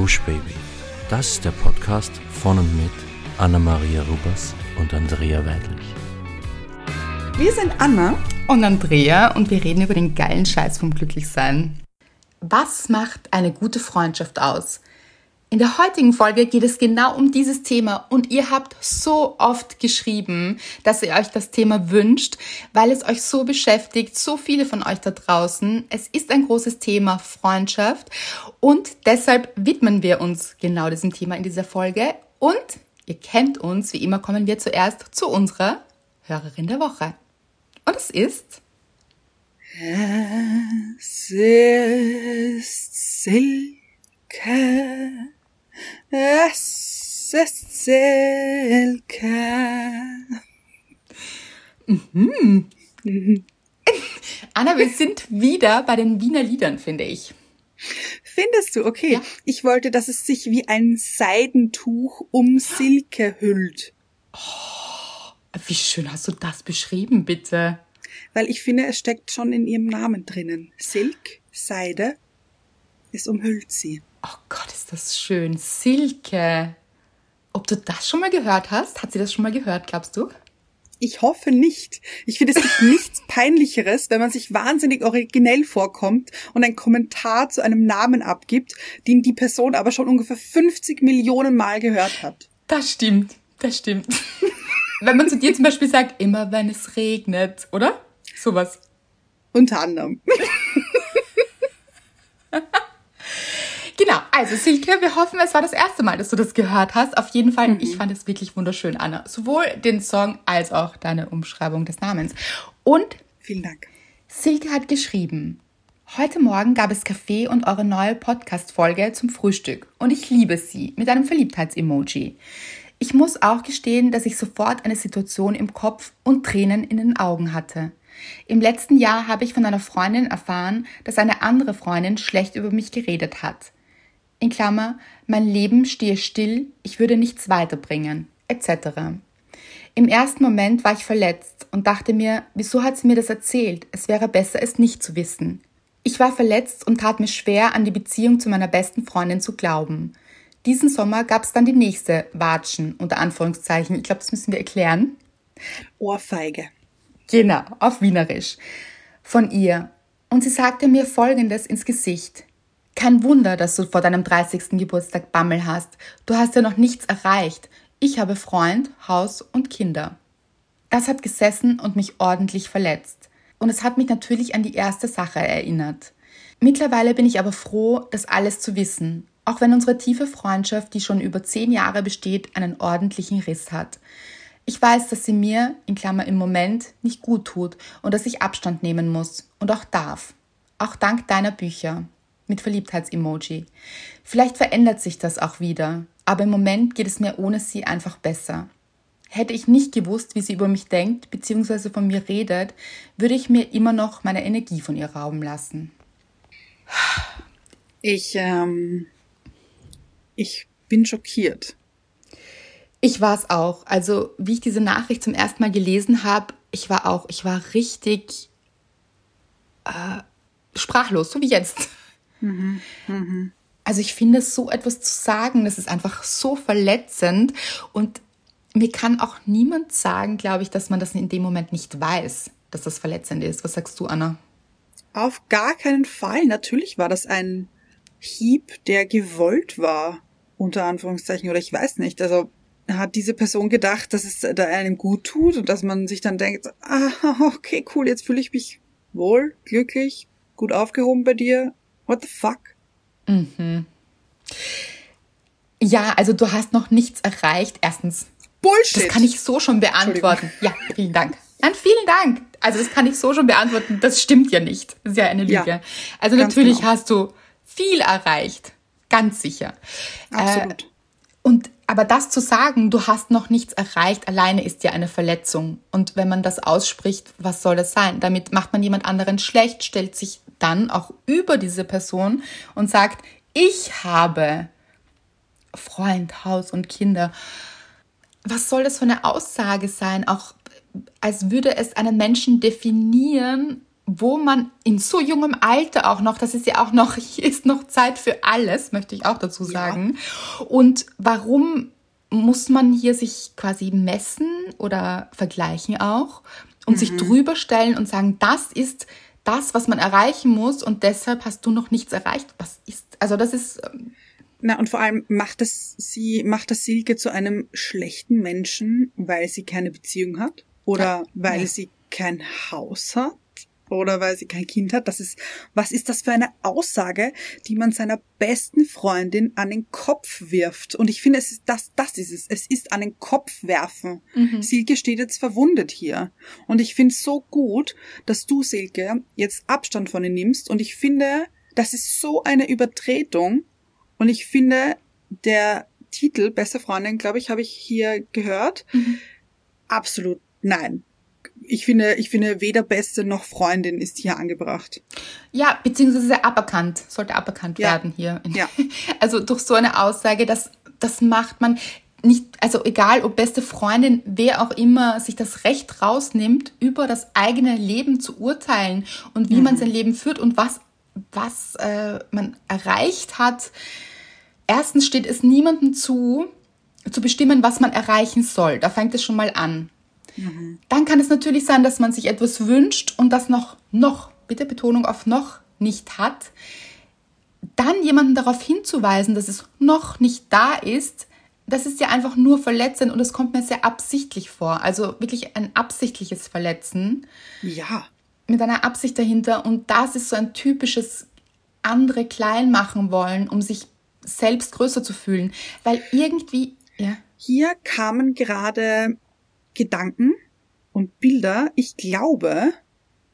Gush Baby. Das ist der Podcast von und mit Anna-Maria Rubers und Andrea Weidlich. Wir sind Anna und Andrea und wir reden über den geilen Scheiß vom Glücklichsein. Was macht eine gute Freundschaft aus? In der heutigen Folge geht es genau um dieses Thema und ihr habt so oft geschrieben, dass ihr euch das Thema wünscht, weil es euch so beschäftigt, so viele von euch da draußen. Es ist ein großes Thema Freundschaft und deshalb widmen wir uns genau diesem Thema in dieser Folge und ihr kennt uns, wie immer kommen wir zuerst zu unserer Hörerin der Woche. Und es ist Es ist Silke. Es ist Silke. Mhm. Anna, wir sind wieder bei den Wiener Liedern, finde ich. Findest du? Okay. Ja. Ich wollte, dass es sich wie ein Seidentuch um Silke hüllt. Oh, wie schön hast du das beschrieben, bitte? Weil ich finde, es steckt schon in ihrem Namen drinnen. Silk, Seide, es umhüllt sie. Oh Gott, ist das schön. Silke. Ob du das schon mal gehört hast? Hat sie das schon mal gehört, glaubst du? Ich hoffe nicht. Ich finde, es gibt nichts Peinlicheres, wenn man sich wahnsinnig originell vorkommt und einen Kommentar zu einem Namen abgibt, den die Person aber schon ungefähr 50 Millionen Mal gehört hat. Das stimmt. Das stimmt. wenn man zu dir zum Beispiel sagt, immer wenn es regnet, oder? Sowas. Unter anderem. Genau, also Silke, wir hoffen, es war das erste Mal, dass du das gehört hast. Auf jeden Fall, mhm. ich fand es wirklich wunderschön, Anna. Sowohl den Song als auch deine Umschreibung des Namens. Und vielen Dank. Silke hat geschrieben, Heute Morgen gab es Kaffee und eure neue Podcast-Folge zum Frühstück und ich liebe sie mit einem Verliebtheits-Emoji. Ich muss auch gestehen, dass ich sofort eine Situation im Kopf und Tränen in den Augen hatte. Im letzten Jahr habe ich von einer Freundin erfahren, dass eine andere Freundin schlecht über mich geredet hat in Klammer, mein Leben stehe still, ich würde nichts weiterbringen, etc. Im ersten Moment war ich verletzt und dachte mir, wieso hat sie mir das erzählt? Es wäre besser, es nicht zu wissen. Ich war verletzt und tat mir schwer, an die Beziehung zu meiner besten Freundin zu glauben. Diesen Sommer gab es dann die nächste Watschen, unter Anführungszeichen. Ich glaube, das müssen wir erklären. Ohrfeige. Genau, auf Wienerisch. Von ihr. Und sie sagte mir Folgendes ins Gesicht. Kein Wunder, dass du vor deinem 30. Geburtstag Bammel hast. Du hast ja noch nichts erreicht. Ich habe Freund, Haus und Kinder. Das hat gesessen und mich ordentlich verletzt. Und es hat mich natürlich an die erste Sache erinnert. Mittlerweile bin ich aber froh, das alles zu wissen, auch wenn unsere tiefe Freundschaft, die schon über zehn Jahre besteht, einen ordentlichen Riss hat. Ich weiß, dass sie mir, in Klammer im Moment, nicht gut tut und dass ich Abstand nehmen muss und auch darf. Auch dank deiner Bücher mit Verliebtheits-Emoji. Vielleicht verändert sich das auch wieder, aber im Moment geht es mir ohne sie einfach besser. Hätte ich nicht gewusst, wie sie über mich denkt bzw. von mir redet, würde ich mir immer noch meine Energie von ihr rauben lassen. Ich, ähm, ich bin schockiert. Ich war es auch. Also, wie ich diese Nachricht zum ersten Mal gelesen habe, ich war auch, ich war richtig äh, sprachlos, so wie jetzt. Mhm. Mhm. Also ich finde, so etwas zu sagen, das ist einfach so verletzend und mir kann auch niemand sagen, glaube ich, dass man das in dem Moment nicht weiß, dass das verletzend ist. Was sagst du, Anna? Auf gar keinen Fall. Natürlich war das ein Hieb, der gewollt war, unter Anführungszeichen, oder ich weiß nicht. Also hat diese Person gedacht, dass es da einem gut tut und dass man sich dann denkt, ah, okay, cool, jetzt fühle ich mich wohl, glücklich, gut aufgehoben bei dir, What the fuck? Mhm. Ja, also du hast noch nichts erreicht. Erstens. Bullshit. Das kann ich so schon beantworten. Ja, vielen Dank. Nein, vielen Dank. Also das kann ich so schon beantworten. Das stimmt ja nicht. Das ist ja eine Lüge. Ja, also natürlich genau. hast du viel erreicht. Ganz sicher. Absolut. Äh, und aber das zu sagen, du hast noch nichts erreicht, alleine ist ja eine Verletzung. Und wenn man das ausspricht, was soll das sein? Damit macht man jemand anderen schlecht, stellt sich dann auch über diese Person und sagt, ich habe Freund, Haus und Kinder. Was soll das für eine Aussage sein? Auch als würde es einen Menschen definieren, wo man in so jungem Alter auch noch, das ist ja auch noch, hier ist noch Zeit für alles, möchte ich auch dazu sagen. Ja. Und warum muss man hier sich quasi messen oder vergleichen auch und mhm. sich drüber stellen und sagen, das ist das, was man erreichen muss und deshalb hast du noch nichts erreicht. Was ist, also das ist. Ähm, Na, und vor allem macht es sie, macht das Silke zu einem schlechten Menschen, weil sie keine Beziehung hat? Oder ja. weil ja. sie kein Haus hat? Oder weil sie kein Kind hat. Das ist, was ist das für eine Aussage, die man seiner besten Freundin an den Kopf wirft? Und ich finde, es ist das, das ist es. Es ist an den Kopf werfen. Mhm. Silke steht jetzt verwundet hier. Und ich finde es so gut, dass du, Silke, jetzt Abstand von ihr nimmst. Und ich finde, das ist so eine Übertretung. Und ich finde, der Titel, beste Freundin, glaube ich, habe ich hier gehört. Mhm. Absolut nein ich finde, ich finde, weder Beste noch Freundin ist hier angebracht. Ja, beziehungsweise aberkannt, sollte aberkannt ja. werden hier. Ja. Also durch so eine Aussage, das, das macht man nicht, also egal ob beste Freundin, wer auch immer sich das Recht rausnimmt, über das eigene Leben zu urteilen und wie mhm. man sein Leben führt und was, was äh, man erreicht hat. Erstens steht es niemandem zu, zu bestimmen, was man erreichen soll. Da fängt es schon mal an. Dann kann es natürlich sein, dass man sich etwas wünscht und das noch, noch, bitte Betonung auf noch nicht hat. Dann jemanden darauf hinzuweisen, dass es noch nicht da ist, das ist ja einfach nur verletzend und es kommt mir sehr absichtlich vor. Also wirklich ein absichtliches Verletzen. Ja. Mit einer Absicht dahinter. Und das ist so ein typisches andere klein machen wollen, um sich selbst größer zu fühlen. Weil irgendwie, ja. Hier kamen gerade Gedanken und Bilder, ich glaube,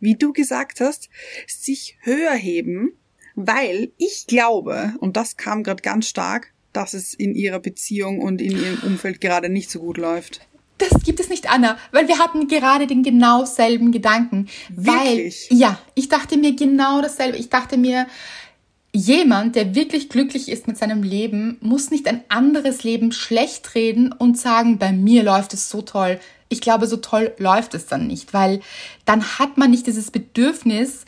wie du gesagt hast, sich höher heben, weil ich glaube, und das kam gerade ganz stark, dass es in ihrer Beziehung und in ihrem Umfeld gerade nicht so gut läuft. Das gibt es nicht, Anna, weil wir hatten gerade den genau selben Gedanken. Wirklich? Weil, ja, ich dachte mir genau dasselbe. Ich dachte mir, jemand, der wirklich glücklich ist mit seinem Leben, muss nicht ein anderes Leben schlecht reden und sagen, bei mir läuft es so toll. Ich glaube, so toll läuft es dann nicht, weil dann hat man nicht dieses Bedürfnis,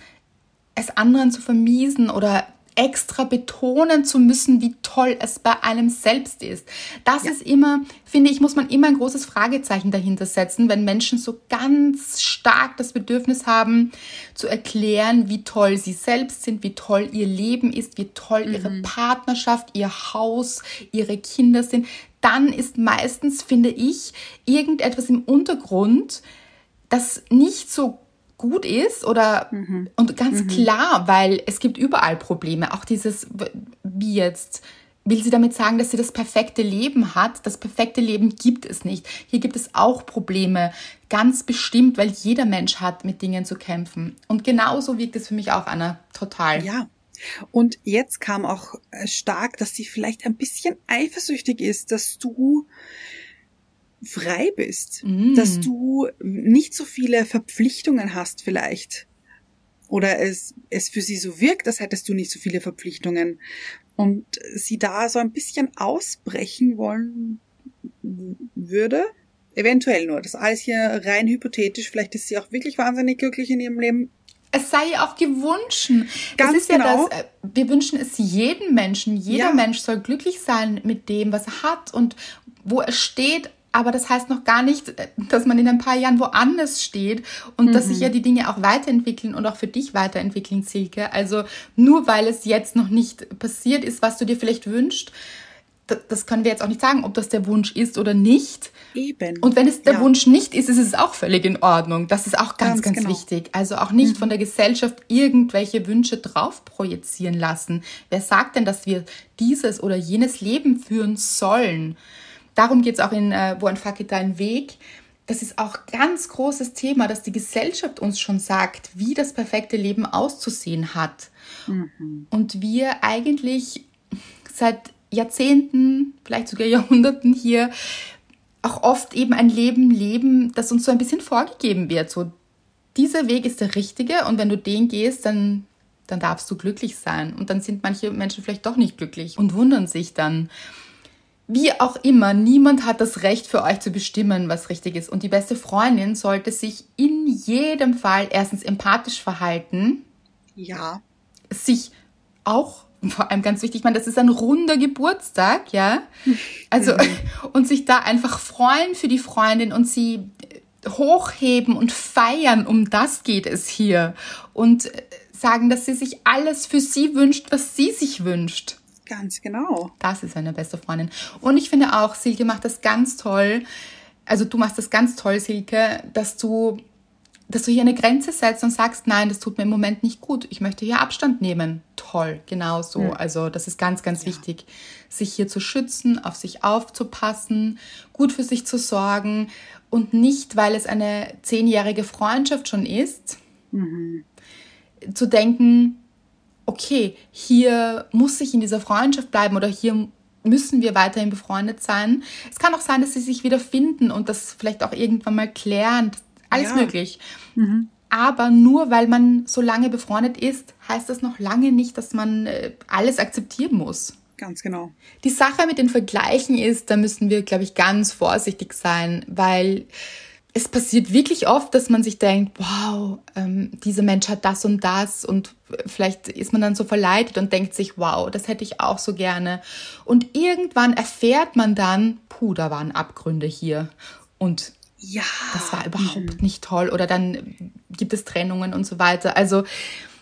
es anderen zu vermiesen oder extra betonen zu müssen, wie toll es bei einem selbst ist. Das ja. ist immer, finde ich, muss man immer ein großes Fragezeichen dahinter setzen, wenn Menschen so ganz stark das Bedürfnis haben, zu erklären, wie toll sie selbst sind, wie toll ihr Leben ist, wie toll mhm. ihre Partnerschaft, ihr Haus, ihre Kinder sind. Dann ist meistens, finde ich, irgendetwas im Untergrund, das nicht so gut ist oder mhm. und ganz mhm. klar, weil es gibt überall Probleme. Auch dieses, wie jetzt, will sie damit sagen, dass sie das perfekte Leben hat? Das perfekte Leben gibt es nicht. Hier gibt es auch Probleme, ganz bestimmt, weil jeder Mensch hat mit Dingen zu kämpfen. Und genauso wirkt es für mich auch, Anna, total. Ja. Und jetzt kam auch äh, stark, dass sie vielleicht ein bisschen eifersüchtig ist, dass du frei bist, mm. dass du nicht so viele Verpflichtungen hast vielleicht. Oder es, es für sie so wirkt, als hättest du nicht so viele Verpflichtungen. Und sie da so ein bisschen ausbrechen wollen würde. Eventuell nur. Das alles hier rein hypothetisch. Vielleicht ist sie auch wirklich wahnsinnig glücklich in ihrem Leben. Es sei ja auch gewünscht. Ganz das ist genau. ja das, äh, wir wünschen es jedem Menschen. Jeder ja. Mensch soll glücklich sein mit dem, was er hat und wo er steht aber das heißt noch gar nicht, dass man in ein paar Jahren woanders steht und mhm. dass sich ja die Dinge auch weiterentwickeln und auch für dich weiterentwickeln, Silke. Also nur weil es jetzt noch nicht passiert ist, was du dir vielleicht wünschst, das können wir jetzt auch nicht sagen, ob das der Wunsch ist oder nicht. Eben. Und wenn es der ja. Wunsch nicht ist, ist es auch völlig in Ordnung. Das ist auch ganz, ganz, ganz genau. wichtig. Also auch nicht mhm. von der Gesellschaft irgendwelche Wünsche drauf projizieren lassen. Wer sagt denn, dass wir dieses oder jenes Leben führen sollen? Darum geht es auch in äh, Wo it dein Weg. Das ist auch ganz großes Thema, dass die Gesellschaft uns schon sagt, wie das perfekte Leben auszusehen hat. Mhm. Und wir eigentlich seit Jahrzehnten, vielleicht sogar Jahrhunderten hier auch oft eben ein Leben leben, das uns so ein bisschen vorgegeben wird. So, dieser Weg ist der richtige und wenn du den gehst, dann, dann darfst du glücklich sein. Und dann sind manche Menschen vielleicht doch nicht glücklich und wundern sich dann. Wie auch immer, niemand hat das Recht für euch zu bestimmen, was richtig ist. Und die beste Freundin sollte sich in jedem Fall erstens empathisch verhalten. Ja. Sich auch, vor allem ganz wichtig, ich meine, das ist ein runder Geburtstag, ja. Also, und sich da einfach freuen für die Freundin und sie hochheben und feiern, um das geht es hier. Und sagen, dass sie sich alles für sie wünscht, was sie sich wünscht. Ganz genau. Das ist eine beste Freundin. Und ich finde auch, Silke macht das ganz toll. Also du machst das ganz toll, Silke, dass du, dass du hier eine Grenze setzt und sagst, nein, das tut mir im Moment nicht gut. Ich möchte hier Abstand nehmen. Toll, genau so. Mhm. Also das ist ganz, ganz ja. wichtig, sich hier zu schützen, auf sich aufzupassen, gut für sich zu sorgen und nicht, weil es eine zehnjährige Freundschaft schon ist, mhm. zu denken, okay, hier muss ich in dieser Freundschaft bleiben oder hier müssen wir weiterhin befreundet sein. Es kann auch sein, dass sie sich wieder finden und das vielleicht auch irgendwann mal klären. Alles ja. möglich. Mhm. Aber nur weil man so lange befreundet ist, heißt das noch lange nicht, dass man äh, alles akzeptieren muss. Ganz genau. Die Sache mit den Vergleichen ist, da müssen wir, glaube ich, ganz vorsichtig sein, weil es passiert wirklich oft, dass man sich denkt, wow, ähm, dieser Mensch hat das und das und vielleicht ist man dann so verleitet und denkt sich, wow, das hätte ich auch so gerne. Und irgendwann erfährt man dann, puh, da waren Abgründe hier und ja, das war überhaupt mhm. nicht toll oder dann gibt es Trennungen und so weiter. Also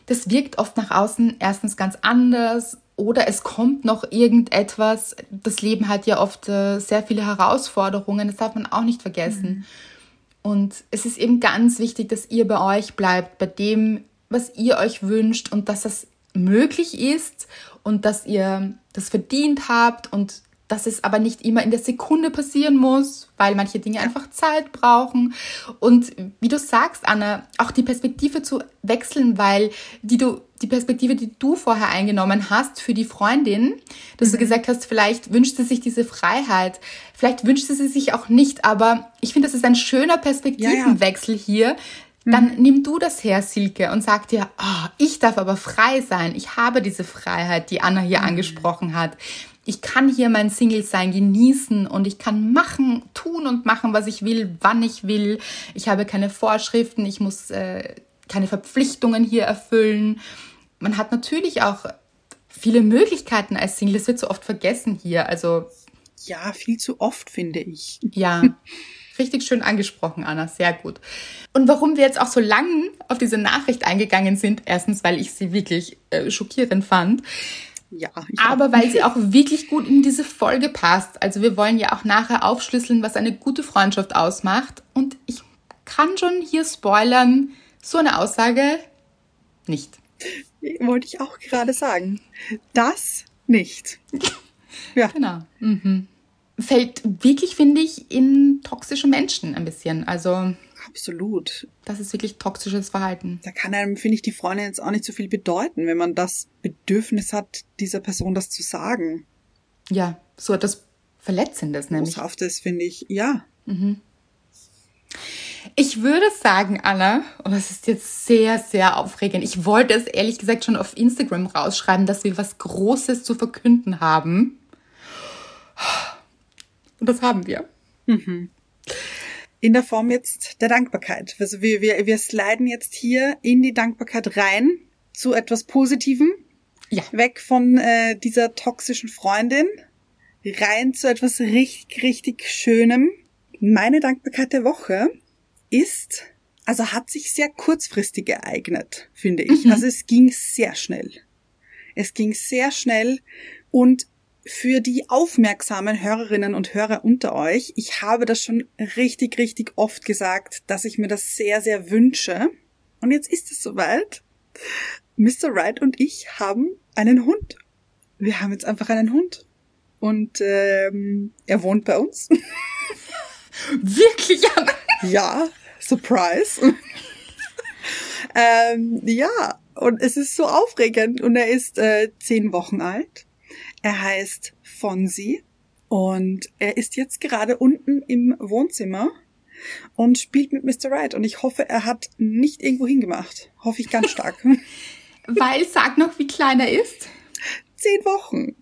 das wirkt oft nach außen erstens ganz anders oder es kommt noch irgendetwas. Das Leben hat ja oft äh, sehr viele Herausforderungen, das darf man auch nicht vergessen. Mhm. Und es ist eben ganz wichtig, dass ihr bei euch bleibt, bei dem, was ihr euch wünscht und dass das möglich ist und dass ihr das verdient habt und dass es aber nicht immer in der Sekunde passieren muss, weil manche Dinge einfach Zeit brauchen. Und wie du sagst, Anna, auch die Perspektive zu wechseln, weil die du, die Perspektive, die du vorher eingenommen hast für die Freundin, dass mhm. du gesagt hast, vielleicht wünscht sie sich diese Freiheit, vielleicht wünscht sie sich auch nicht, aber ich finde, das ist ein schöner Perspektivenwechsel ja, ja. hier, dann mhm. nimm du das her, Silke, und sag dir, oh, ich darf aber frei sein. Ich habe diese Freiheit, die Anna hier mhm. angesprochen hat ich kann hier mein Single-Sein genießen und ich kann machen, tun und machen, was ich will, wann ich will. Ich habe keine Vorschriften, ich muss äh, keine Verpflichtungen hier erfüllen. Man hat natürlich auch viele Möglichkeiten als Single. Das wird so oft vergessen hier. Also ja, viel zu oft finde ich. Ja. Richtig schön angesprochen, Anna. Sehr gut. Und warum wir jetzt auch so lang auf diese Nachricht eingegangen sind, erstens, weil ich sie wirklich äh, schockierend fand. Ja. Aber weil sie auch wirklich gut in diese Folge passt. Also wir wollen ja auch nachher aufschlüsseln, was eine gute Freundschaft ausmacht. Und ich kann schon hier spoilern, so eine Aussage nicht. Wollte ich auch gerade sagen. Das nicht. ja. Genau. Mhm. Fällt wirklich, finde ich, in toxische Menschen ein bisschen. Also Absolut. Das ist wirklich toxisches Verhalten. Da kann einem, finde ich, die Freundin jetzt auch nicht so viel bedeuten, wenn man das Bedürfnis hat, dieser Person das zu sagen. Ja, so etwas Verletzendes nämlich. Boshaftes, finde ich, ja. Mhm. Ich würde sagen, Anna, und das ist jetzt sehr, sehr aufregend. Ich wollte es ehrlich gesagt schon auf Instagram rausschreiben, dass wir was Großes zu verkünden haben. Und das haben wir. Mhm in der Form jetzt der Dankbarkeit. Also wir, wir, wir sliden jetzt hier in die Dankbarkeit rein zu etwas Positivem. Ja. Weg von äh, dieser toxischen Freundin, rein zu etwas richtig, richtig Schönem. Meine Dankbarkeit der Woche ist, also hat sich sehr kurzfristig ereignet, finde ich. Mhm. Also es ging sehr schnell. Es ging sehr schnell und für die aufmerksamen Hörerinnen und Hörer unter euch, ich habe das schon richtig, richtig oft gesagt, dass ich mir das sehr, sehr wünsche. Und jetzt ist es soweit. Mr. Wright und ich haben einen Hund. Wir haben jetzt einfach einen Hund. Und ähm, er wohnt bei uns. Wirklich? ja, Surprise. ähm, ja, und es ist so aufregend. Und er ist äh, zehn Wochen alt. Er heißt Fonsi und er ist jetzt gerade unten im Wohnzimmer und spielt mit Mr. Right. Und ich hoffe, er hat nicht irgendwo hingemacht. Hoffe ich ganz stark. Weil, sag noch, wie klein er ist. Zehn Wochen.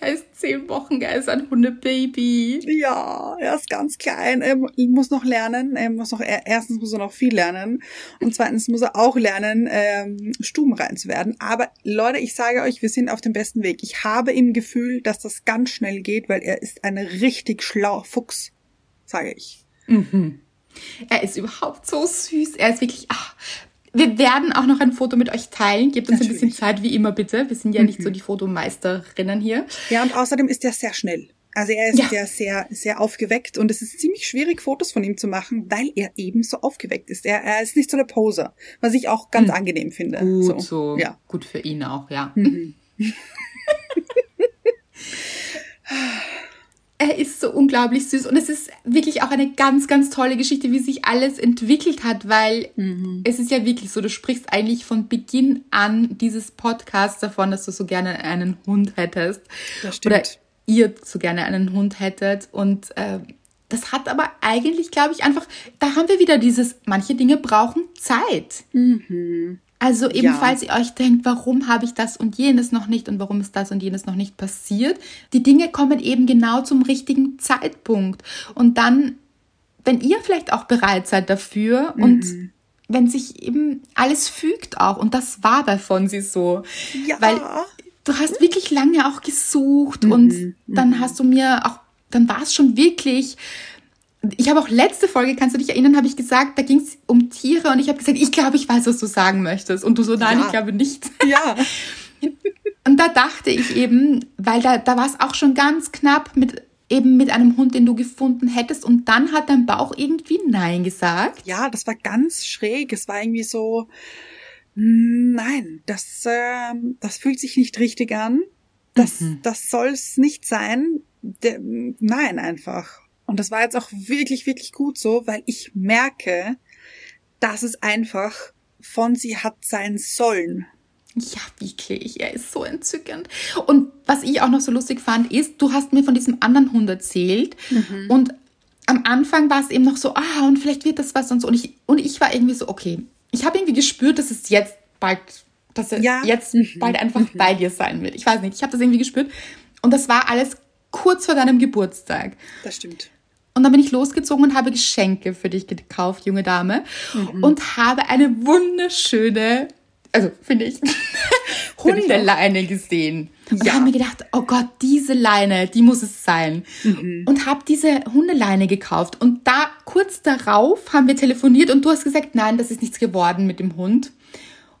Er ist zehn Wochen, er ist ein Hundebaby. Ja, er ist ganz klein. Er muss noch lernen. Er muss noch, erstens muss er noch viel lernen. Und zweitens muss er auch lernen, ähm, stubenrein zu werden. Aber Leute, ich sage euch, wir sind auf dem besten Weg. Ich habe im Gefühl, dass das ganz schnell geht, weil er ist ein richtig schlauer Fuchs, sage ich. Mhm. Er ist überhaupt so süß. Er ist wirklich, ach, wir werden auch noch ein Foto mit euch teilen. Gebt uns Natürlich. ein bisschen Zeit, wie immer bitte. Wir sind ja nicht so mhm. die Fotomeisterinnen hier. Ja, und außerdem ist er sehr schnell. Also er ist ja. ja sehr, sehr aufgeweckt und es ist ziemlich schwierig, Fotos von ihm zu machen, weil er eben so aufgeweckt ist. Er, er ist nicht so eine Poser, was ich auch ganz mhm. angenehm finde. Gut, so. so. Ja. Gut für ihn auch, ja. Mhm. er ist so unglaublich süß und es ist wirklich auch eine ganz, ganz tolle Geschichte, wie sich alles entwickelt hat, weil mhm. es ist ja wirklich so, du sprichst eigentlich von Beginn an dieses Podcasts davon, dass du so gerne einen Hund hättest. Das stimmt. Oder ihr so gerne einen Hund hättet und äh, das hat aber eigentlich, glaube ich, einfach, da haben wir wieder dieses, manche Dinge brauchen Zeit. Mhm. Also eben, ja. falls ihr euch denkt, warum habe ich das und jenes noch nicht und warum ist das und jenes noch nicht passiert, die Dinge kommen eben genau zum richtigen Zeitpunkt. Und dann, wenn ihr vielleicht auch bereit seid dafür mhm. und wenn sich eben alles fügt auch, und das war bei Fonsi so. Ja. Weil du hast wirklich lange auch gesucht mhm. und dann mhm. hast du mir auch, dann war es schon wirklich ich habe auch letzte Folge, kannst du dich erinnern, habe ich gesagt, da ging es um Tiere und ich habe gesagt, ich glaube, ich weiß, was du sagen möchtest. Und du so, nein, ja. ich glaube nicht. Ja. und da dachte ich eben, weil da, da war es auch schon ganz knapp mit eben mit einem Hund, den du gefunden hättest und dann hat dein Bauch irgendwie Nein gesagt. Ja, das war ganz schräg. Es war irgendwie so, nein, das, äh, das fühlt sich nicht richtig an. Das, mhm. das soll es nicht sein. De, nein, einfach. Und das war jetzt auch wirklich, wirklich gut so, weil ich merke, dass es einfach von sie hat sein sollen. Ja, wirklich. Er ist so entzückend. Und was ich auch noch so lustig fand, ist, du hast mir von diesem anderen Hund erzählt. Mhm. Und am Anfang war es eben noch so, ah, und vielleicht wird das was und so. Und ich, und ich war irgendwie so, okay. Ich habe irgendwie gespürt, dass es jetzt bald, dass er ja. jetzt mhm. bald einfach mhm. bei dir sein wird. Ich weiß nicht, ich habe das irgendwie gespürt. Und das war alles kurz vor deinem Geburtstag. Das stimmt. Und dann bin ich losgezogen und habe Geschenke für dich gekauft, junge Dame. Mhm. Und habe eine wunderschöne, also finde ich, Hundeleine gesehen. Und ja. habe mir gedacht, oh Gott, diese Leine, die muss es sein. Mhm. Und habe diese Hundeleine gekauft. Und da kurz darauf haben wir telefoniert und du hast gesagt, nein, das ist nichts geworden mit dem Hund.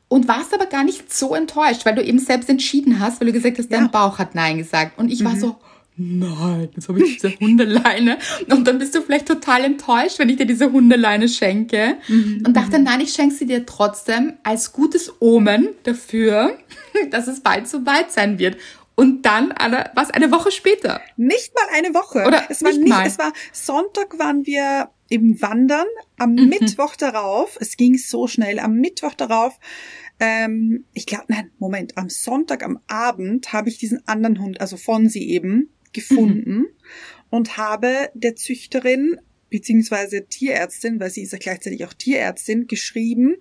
Und warst aber gar nicht so enttäuscht, weil du eben selbst entschieden hast, weil du gesagt hast, dein Bauch hat Nein gesagt. Und ich mhm. war so, nein, jetzt habe ich diese Hundeleine. Und dann bist du vielleicht total enttäuscht, wenn ich dir diese Hundeleine schenke. Mhm. Und dachte, nein, ich schenke sie dir trotzdem als gutes Omen dafür, dass es bald so weit sein wird. Und dann eine, was eine Woche später. Nicht mal eine Woche. Oder es war nicht, nicht mal. es war Sonntag waren wir im Wandern, am mhm. Mittwoch darauf, es ging so schnell, am Mittwoch darauf ähm, ich glaube, nein, Moment, am Sonntag am Abend habe ich diesen anderen Hund, also von sie eben, gefunden mhm. und habe der Züchterin beziehungsweise Tierärztin, weil sie ist ja gleichzeitig auch Tierärztin, geschrieben,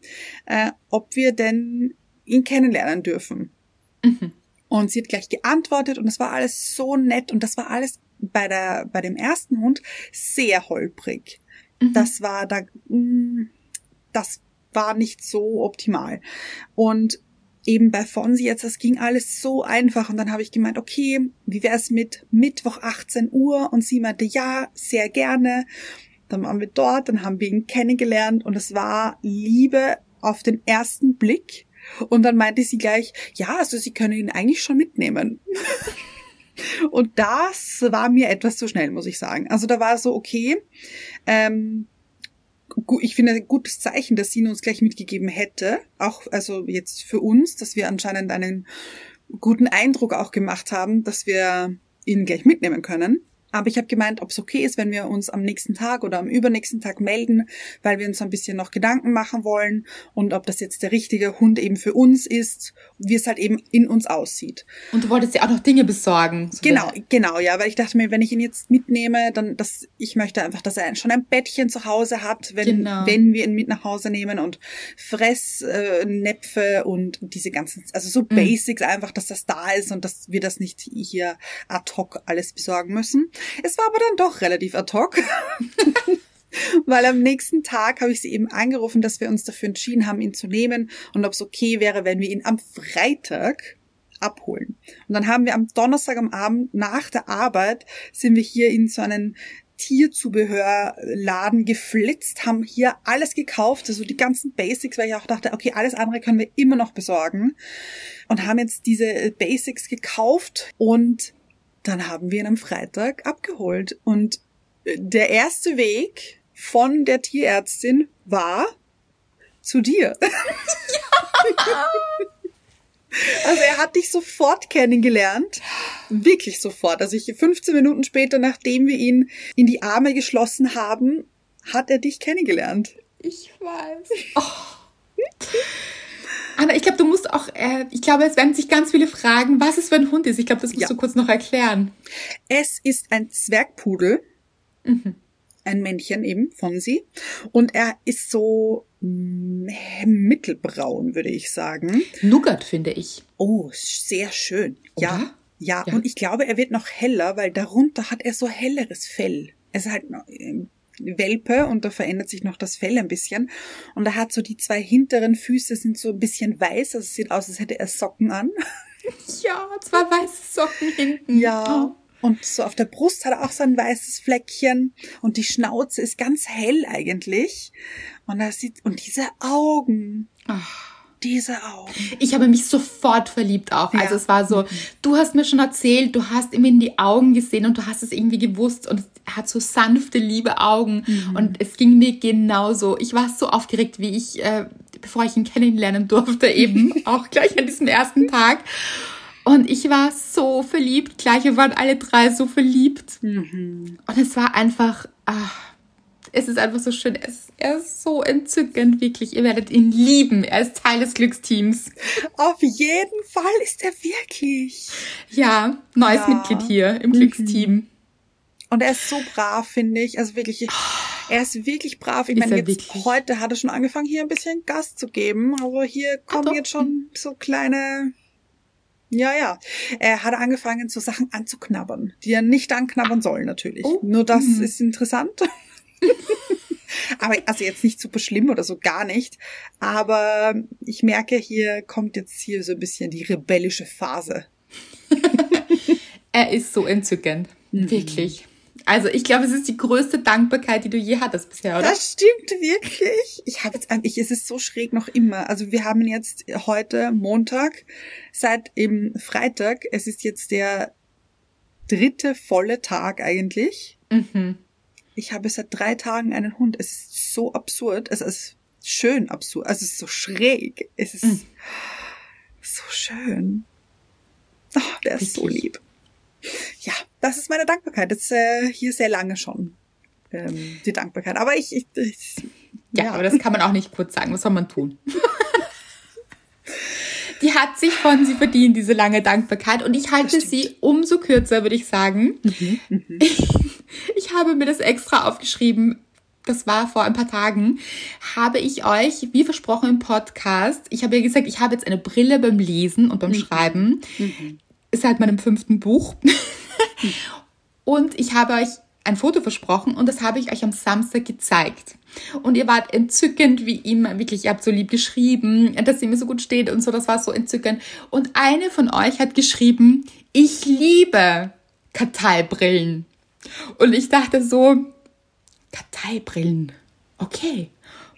äh, ob wir denn ihn kennenlernen dürfen. Mhm. Und sie hat gleich geantwortet und es war alles so nett und das war alles bei der bei dem ersten Hund sehr holprig. Mhm. Das war da mh, mm, das war nicht so optimal. Und eben bei Fonsi jetzt, das ging alles so einfach und dann habe ich gemeint, okay, wie wäre es mit Mittwoch 18 Uhr und sie meinte, ja, sehr gerne. Dann waren wir dort, dann haben wir ihn kennengelernt und es war Liebe auf den ersten Blick. Und dann meinte sie gleich, ja, also sie können ihn eigentlich schon mitnehmen. und das war mir etwas zu schnell, muss ich sagen. Also da war so, okay, ähm, ich finde ein gutes Zeichen, dass sie uns gleich mitgegeben hätte, auch also jetzt für uns, dass wir anscheinend einen guten Eindruck auch gemacht haben, dass wir ihn gleich mitnehmen können. Aber ich habe gemeint, ob es okay ist, wenn wir uns am nächsten Tag oder am übernächsten Tag melden, weil wir uns ein bisschen noch Gedanken machen wollen und ob das jetzt der richtige Hund eben für uns ist, wie es halt eben in uns aussieht. Und du wolltest ja auch noch Dinge besorgen. So genau, genau, ja, weil ich dachte mir, wenn ich ihn jetzt mitnehme, dann, dass ich möchte einfach, dass er schon ein Bettchen zu Hause hat, wenn, genau. wenn wir ihn mit nach Hause nehmen und Fressnäpfe äh, und diese ganzen, also so mhm. Basics einfach, dass das da ist und dass wir das nicht hier ad hoc alles besorgen müssen. Es war aber dann doch relativ ad hoc. Weil am nächsten Tag habe ich sie eben angerufen, dass wir uns dafür entschieden haben, ihn zu nehmen und ob es okay wäre, wenn wir ihn am Freitag abholen. Und dann haben wir am Donnerstag am Abend nach der Arbeit sind wir hier in so einen Tierzubehörladen geflitzt, haben hier alles gekauft, also die ganzen Basics, weil ich auch dachte, okay, alles andere können wir immer noch besorgen und haben jetzt diese Basics gekauft und dann haben wir ihn am Freitag abgeholt. Und äh, der erste Weg von der Tierärztin war zu dir. Ja. Also er hat dich sofort kennengelernt. Wirklich sofort. Also ich 15 Minuten später, nachdem wir ihn in die Arme geschlossen haben, hat er dich kennengelernt. Ich weiß. Oh. Anna, ich glaube, du musst auch, äh, ich glaube, es werden sich ganz viele fragen, was es für ein Hund ist. Ich glaube, das musst ja. du kurz noch erklären. Es ist ein Zwergpudel. Mhm. Ein Männchen eben von sie. Und er ist so mm, mittelbraun, würde ich sagen. Nougat, finde ich. Oh, sehr schön. Ja, ja. Ja, und ich glaube, er wird noch heller, weil darunter hat er so helleres Fell. Es ist halt ähm, Welpe und da verändert sich noch das Fell ein bisschen. Und er hat so die zwei hinteren Füße sind so ein bisschen weiß, also es sieht aus, als hätte er Socken an. Ja, zwei weiße Socken hinten. Ja. Oh. Und so auf der Brust hat er auch so ein weißes Fleckchen und die Schnauze ist ganz hell eigentlich. Und er sieht, und diese Augen. Ach diese Augen. Ich habe mich sofort verliebt auch. Ja. Also es war so, du hast mir schon erzählt, du hast ihm in die Augen gesehen und du hast es irgendwie gewusst und er hat so sanfte, liebe Augen mhm. und es ging mir genauso. Ich war so aufgeregt, wie ich, äh, bevor ich ihn kennenlernen durfte, eben auch gleich an diesem ersten Tag. Und ich war so verliebt. Gleich, wir waren alle drei so verliebt. Mhm. Und es war einfach, ach, es ist einfach so schön. Er ist, er ist so entzückend, wirklich. Ihr werdet ihn lieben. Er ist Teil des Glücksteams. Auf jeden Fall ist er wirklich. Ja, neues ja. Mitglied hier im Glücksteam. Mhm. Und er ist so brav, finde ich. Also wirklich, er ist wirklich brav. Ich meine, jetzt wirklich? heute hat er schon angefangen, hier ein bisschen Gas zu geben. Also hier kommen Ach, jetzt schon so kleine ja, ja. Er hat angefangen, so Sachen anzuknabbern, die er nicht anknabbern soll, natürlich. Oh. Nur das mhm. ist interessant. aber also jetzt nicht super schlimm oder so gar nicht. Aber ich merke, hier kommt jetzt hier so ein bisschen die rebellische Phase. er ist so entzückend. Mhm. Wirklich. Also ich glaube, es ist die größte Dankbarkeit, die du je hattest bisher, oder? Das stimmt wirklich. Ich habe jetzt, ich, es ist so schräg noch immer. Also wir haben jetzt heute Montag, seit eben Freitag. Es ist jetzt der dritte volle Tag eigentlich. Mhm. Ich habe seit drei Tagen einen Hund. Es ist so absurd. Es ist schön absurd. Also es ist so schräg. Es ist mhm. so schön. Oh, der ist so lieb. Ja, das ist meine Dankbarkeit. Das ist äh, hier sehr lange schon. Ähm, die Dankbarkeit. Aber ich, ich, ich ja, ja, aber das kann man auch nicht kurz sagen. Was soll man tun? die hat sich von sie verdient, diese lange Dankbarkeit. Und ich halte sie umso kürzer, würde ich sagen. Mhm, mhm. ich habe mir das extra aufgeschrieben. Das war vor ein paar Tagen, habe ich euch, wie versprochen im Podcast, ich habe ja gesagt, ich habe jetzt eine Brille beim Lesen und beim mhm. Schreiben. Mhm. Seit meinem fünften Buch. und ich habe euch ein Foto versprochen und das habe ich euch am Samstag gezeigt. Und ihr wart entzückend wie immer, wirklich, ihr habt so lieb geschrieben, dass sie mir so gut steht und so, das war so entzückend. Und eine von euch hat geschrieben, ich liebe Karteibrillen. Und ich dachte so, Karteibrillen, okay,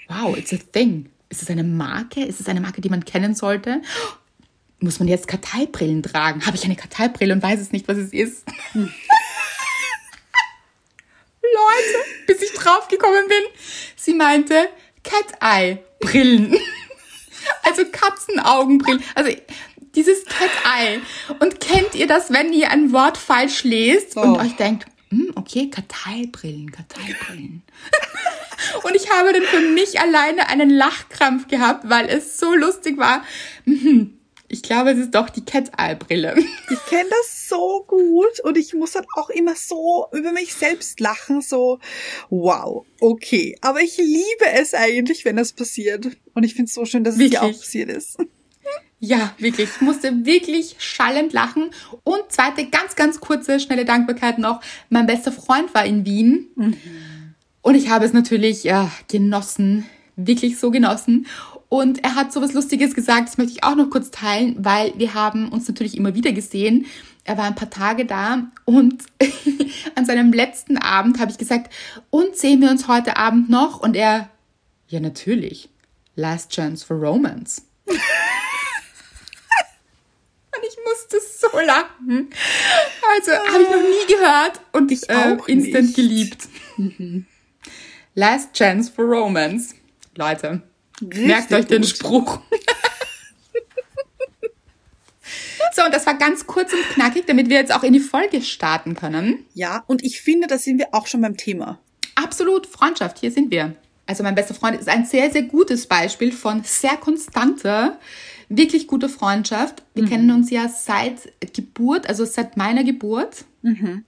wow, it's a thing. Ist es eine Marke? Ist es eine Marke, die man kennen sollte? Muss man jetzt Karteibrillen tragen? Habe ich eine Karteibrille und weiß es nicht, was es ist? Leute, bis ich draufgekommen bin. Sie meinte Cat-Eye-Brillen. Also Katzenaugenbrillen. Also dieses Cat-Eye. Und kennt ihr das, wenn ihr ein Wort falsch lest oh. und euch denkt, Hm, okay, Karteibrillen, Karteibrillen. Und ich habe dann für mich alleine einen Lachkrampf gehabt, weil es so lustig war. Mhm. Ich glaube, es ist doch die Cat-Eye-Brille. Ich kenne das so gut und ich muss dann auch immer so über mich selbst lachen, so, wow, okay. Aber ich liebe es eigentlich, wenn das passiert. Und ich finde es so schön, dass es dir auch passiert ist. Ja, wirklich. Ich musste wirklich schallend lachen. Und zweite, ganz, ganz kurze, schnelle Dankbarkeit noch. Mein bester Freund war in Wien. Mhm. Und ich habe es natürlich ja, genossen. Wirklich so genossen. Und er hat so was Lustiges gesagt, das möchte ich auch noch kurz teilen, weil wir haben uns natürlich immer wieder gesehen. Er war ein paar Tage da und an seinem letzten Abend habe ich gesagt, und sehen wir uns heute Abend noch? Und er, ja natürlich, Last Chance for Romance. ich musste so lachen. Also habe ich noch nie gehört und ich äh, instant nicht. geliebt. Mhm. Last Chance for Romance. Leute, Richtig Merkt euch den Spruch. so, und das war ganz kurz und knackig, damit wir jetzt auch in die Folge starten können. Ja, und ich finde, da sind wir auch schon beim Thema. Absolut, Freundschaft, hier sind wir. Also mein bester Freund ist ein sehr, sehr gutes Beispiel von sehr konstanter, wirklich guter Freundschaft. Wir mhm. kennen uns ja seit Geburt, also seit meiner Geburt. Mhm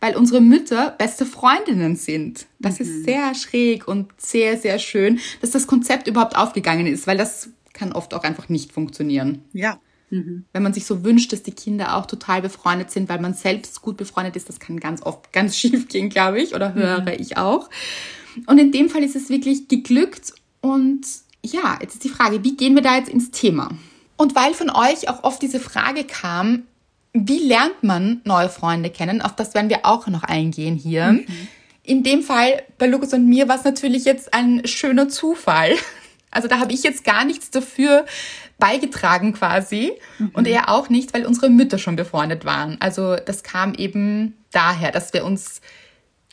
weil unsere Mütter beste Freundinnen sind. Das mhm. ist sehr schräg und sehr, sehr schön, dass das Konzept überhaupt aufgegangen ist, weil das kann oft auch einfach nicht funktionieren. Ja. Mhm. Wenn man sich so wünscht, dass die Kinder auch total befreundet sind, weil man selbst gut befreundet ist, das kann ganz oft ganz schief gehen, glaube ich, oder höre mhm. ich auch. Und in dem Fall ist es wirklich geglückt und ja, jetzt ist die Frage, wie gehen wir da jetzt ins Thema? Und weil von euch auch oft diese Frage kam, wie lernt man neue Freunde kennen? Auf das werden wir auch noch eingehen hier. Mhm. In dem Fall bei Lukas und mir war es natürlich jetzt ein schöner Zufall. Also da habe ich jetzt gar nichts dafür beigetragen quasi mhm. und er auch nicht, weil unsere Mütter schon befreundet waren. Also das kam eben daher, dass wir uns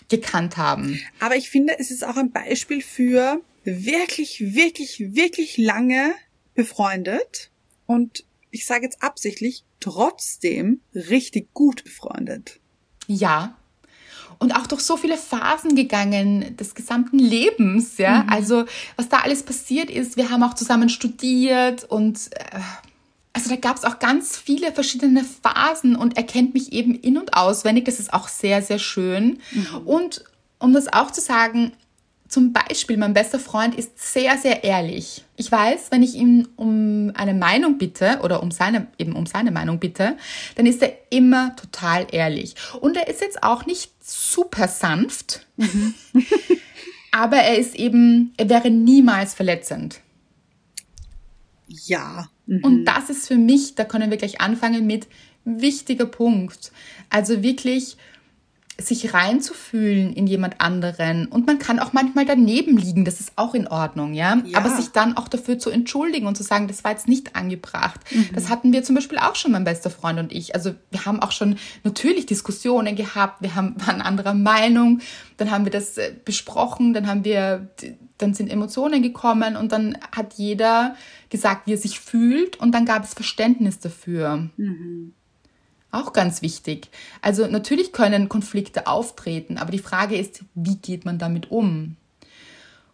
gekannt haben. Aber ich finde, es ist auch ein Beispiel für wirklich, wirklich, wirklich lange befreundet und ich sage jetzt absichtlich, trotzdem richtig gut befreundet. Ja. Und auch durch so viele Phasen gegangen des gesamten Lebens, ja. Mhm. Also, was da alles passiert ist, wir haben auch zusammen studiert und äh, also da gab es auch ganz viele verschiedene Phasen und er kennt mich eben in- und auswendig. Das ist auch sehr, sehr schön. Mhm. Und um das auch zu sagen, zum Beispiel, mein bester Freund ist sehr, sehr ehrlich. Ich weiß, wenn ich ihn um eine Meinung bitte oder um seine, eben um seine Meinung bitte, dann ist er immer total ehrlich. Und er ist jetzt auch nicht super sanft, mhm. aber er ist eben, er wäre niemals verletzend. Ja. Mhm. Und das ist für mich, da können wir gleich anfangen mit wichtiger Punkt. Also wirklich, sich reinzufühlen in jemand anderen und man kann auch manchmal daneben liegen, das ist auch in Ordnung, ja? ja. Aber sich dann auch dafür zu entschuldigen und zu sagen, das war jetzt nicht angebracht. Mhm. Das hatten wir zum Beispiel auch schon, mein bester Freund und ich. Also wir haben auch schon natürlich Diskussionen gehabt, wir haben, waren anderer Meinung, dann haben wir das äh, besprochen, dann haben wir, dann sind Emotionen gekommen und dann hat jeder gesagt, wie er sich fühlt und dann gab es Verständnis dafür. Mhm. Auch ganz wichtig. Also natürlich können Konflikte auftreten, aber die Frage ist, wie geht man damit um?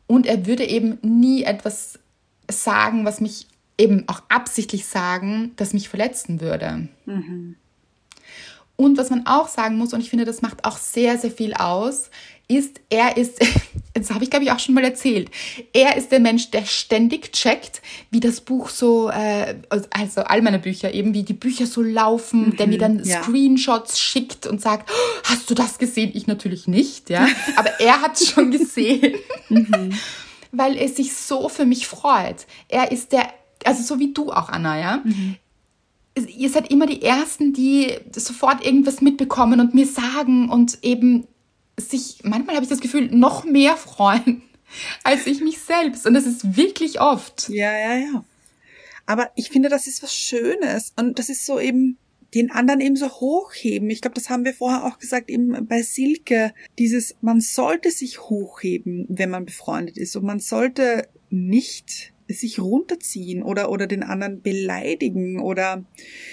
Und er würde eben nie etwas sagen, was mich eben auch absichtlich sagen, das mich verletzen würde. Mhm. Und was man auch sagen muss, und ich finde, das macht auch sehr, sehr viel aus, ist, er ist, das habe ich glaube ich auch schon mal erzählt, er ist der Mensch, der ständig checkt, wie das Buch so, äh, also all meine Bücher eben, wie die Bücher so laufen, mhm, der mir dann ja. Screenshots schickt und sagt, oh, hast du das gesehen? Ich natürlich nicht, ja, aber er hat es schon gesehen, mhm. weil er sich so für mich freut. Er ist der, also so wie du auch, Anna, ja. Mhm ihr seid immer die Ersten, die sofort irgendwas mitbekommen und mir sagen und eben sich, manchmal habe ich das Gefühl, noch mehr freuen als ich mich selbst. Und das ist wirklich oft. Ja, ja, ja. Aber ich finde, das ist was Schönes. Und das ist so eben den anderen eben so hochheben. Ich glaube, das haben wir vorher auch gesagt, eben bei Silke. Dieses, man sollte sich hochheben, wenn man befreundet ist. Und man sollte nicht sich runterziehen oder, oder den anderen beleidigen oder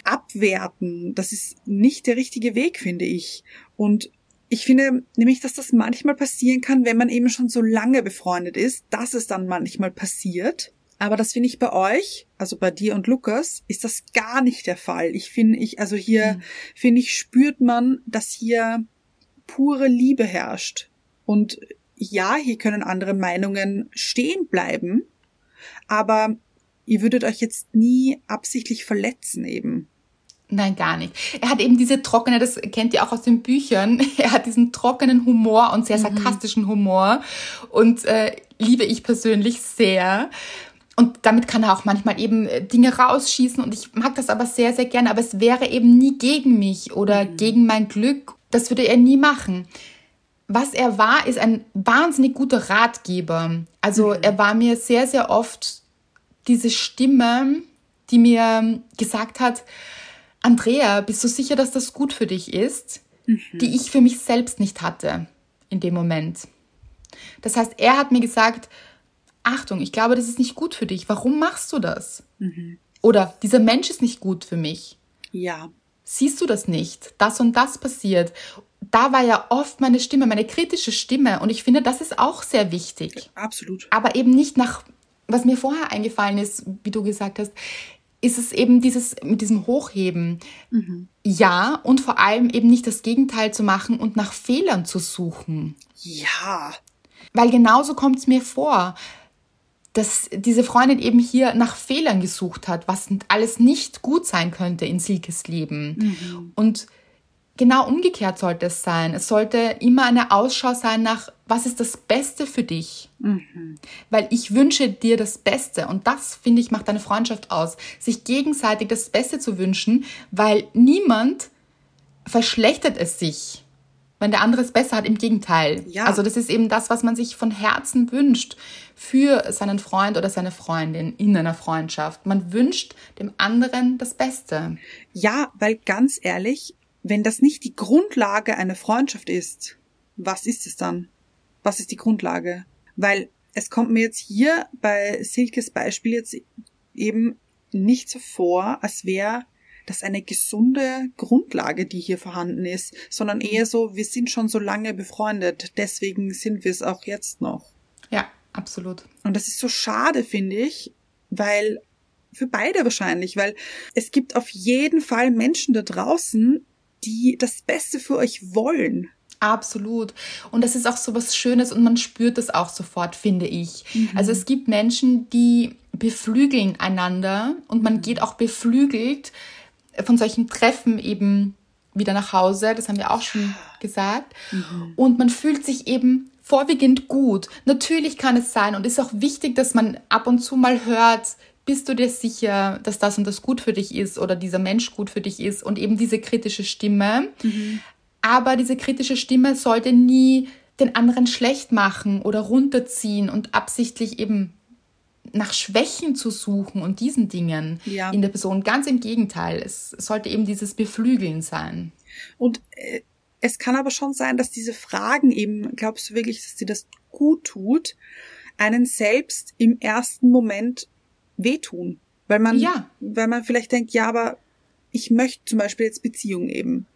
abwerten. Das ist nicht der richtige Weg, finde ich. Und ich finde nämlich, dass das manchmal passieren kann, wenn man eben schon so lange befreundet ist, dass es dann manchmal passiert. Aber das finde ich bei euch, also bei dir und Lukas, ist das gar nicht der Fall. Ich finde, ich, also hier, mhm. finde ich, spürt man, dass hier pure Liebe herrscht. Und ja, hier können andere Meinungen stehen bleiben, aber ihr würdet euch jetzt nie absichtlich verletzen eben. Nein, gar nicht. Er hat eben diese trockene, das kennt ihr auch aus den Büchern, er hat diesen trockenen Humor und sehr mhm. sarkastischen mhm. Humor und äh, liebe ich persönlich sehr. Und damit kann er auch manchmal eben äh, Dinge rausschießen und ich mag das aber sehr, sehr gerne, aber es wäre eben nie gegen mich oder mhm. gegen mein Glück. Das würde er nie machen. Was er war, ist ein wahnsinnig guter Ratgeber. Also mhm. er war mir sehr, sehr oft diese Stimme, die mir gesagt hat, Andrea, bist du sicher, dass das gut für dich ist? Mhm. Die ich für mich selbst nicht hatte in dem Moment. Das heißt, er hat mir gesagt, Achtung, ich glaube, das ist nicht gut für dich. Warum machst du das? Mhm. Oder dieser Mensch ist nicht gut für mich. Ja. Siehst du das nicht? Das und das passiert. Da war ja oft meine Stimme, meine kritische Stimme. Und ich finde, das ist auch sehr wichtig. Absolut. Aber eben nicht nach, was mir vorher eingefallen ist, wie du gesagt hast, ist es eben dieses mit diesem Hochheben. Mhm. Ja, und vor allem eben nicht das Gegenteil zu machen und nach Fehlern zu suchen. Ja. Weil genauso kommt es mir vor, dass diese Freundin eben hier nach Fehlern gesucht hat, was alles nicht gut sein könnte in Silkes Leben. Mhm. Und Genau umgekehrt sollte es sein. Es sollte immer eine Ausschau sein nach, was ist das Beste für dich? Mhm. Weil ich wünsche dir das Beste und das, finde ich, macht eine Freundschaft aus. Sich gegenseitig das Beste zu wünschen, weil niemand verschlechtert es sich, wenn der andere es besser hat. Im Gegenteil. Ja. Also das ist eben das, was man sich von Herzen wünscht für seinen Freund oder seine Freundin in einer Freundschaft. Man wünscht dem anderen das Beste. Ja, weil ganz ehrlich, wenn das nicht die Grundlage einer Freundschaft ist, was ist es dann? Was ist die Grundlage? Weil es kommt mir jetzt hier bei Silkes Beispiel jetzt eben nicht so vor, als wäre das eine gesunde Grundlage, die hier vorhanden ist, sondern eher so, wir sind schon so lange befreundet, deswegen sind wir es auch jetzt noch. Ja, absolut. Und das ist so schade, finde ich, weil für beide wahrscheinlich, weil es gibt auf jeden Fall Menschen da draußen, die das Beste für euch wollen. Absolut. Und das ist auch so was Schönes und man spürt das auch sofort, finde ich. Mhm. Also es gibt Menschen, die beflügeln einander und man geht auch beflügelt von solchen Treffen eben wieder nach Hause. Das haben wir auch schon gesagt. Mhm. Und man fühlt sich eben vorwiegend gut. Natürlich kann es sein und ist auch wichtig, dass man ab und zu mal hört, bist du dir sicher, dass das und das gut für dich ist oder dieser Mensch gut für dich ist und eben diese kritische Stimme. Mhm. Aber diese kritische Stimme sollte nie den anderen schlecht machen oder runterziehen und absichtlich eben nach Schwächen zu suchen und diesen Dingen ja. in der Person. Ganz im Gegenteil, es sollte eben dieses Beflügeln sein. Und äh, es kann aber schon sein, dass diese Fragen eben, glaubst du wirklich, dass dir das gut tut, einen selbst im ersten Moment wehtun. Weil man, ja. weil man vielleicht denkt, ja, aber ich möchte zum Beispiel jetzt Beziehung eben.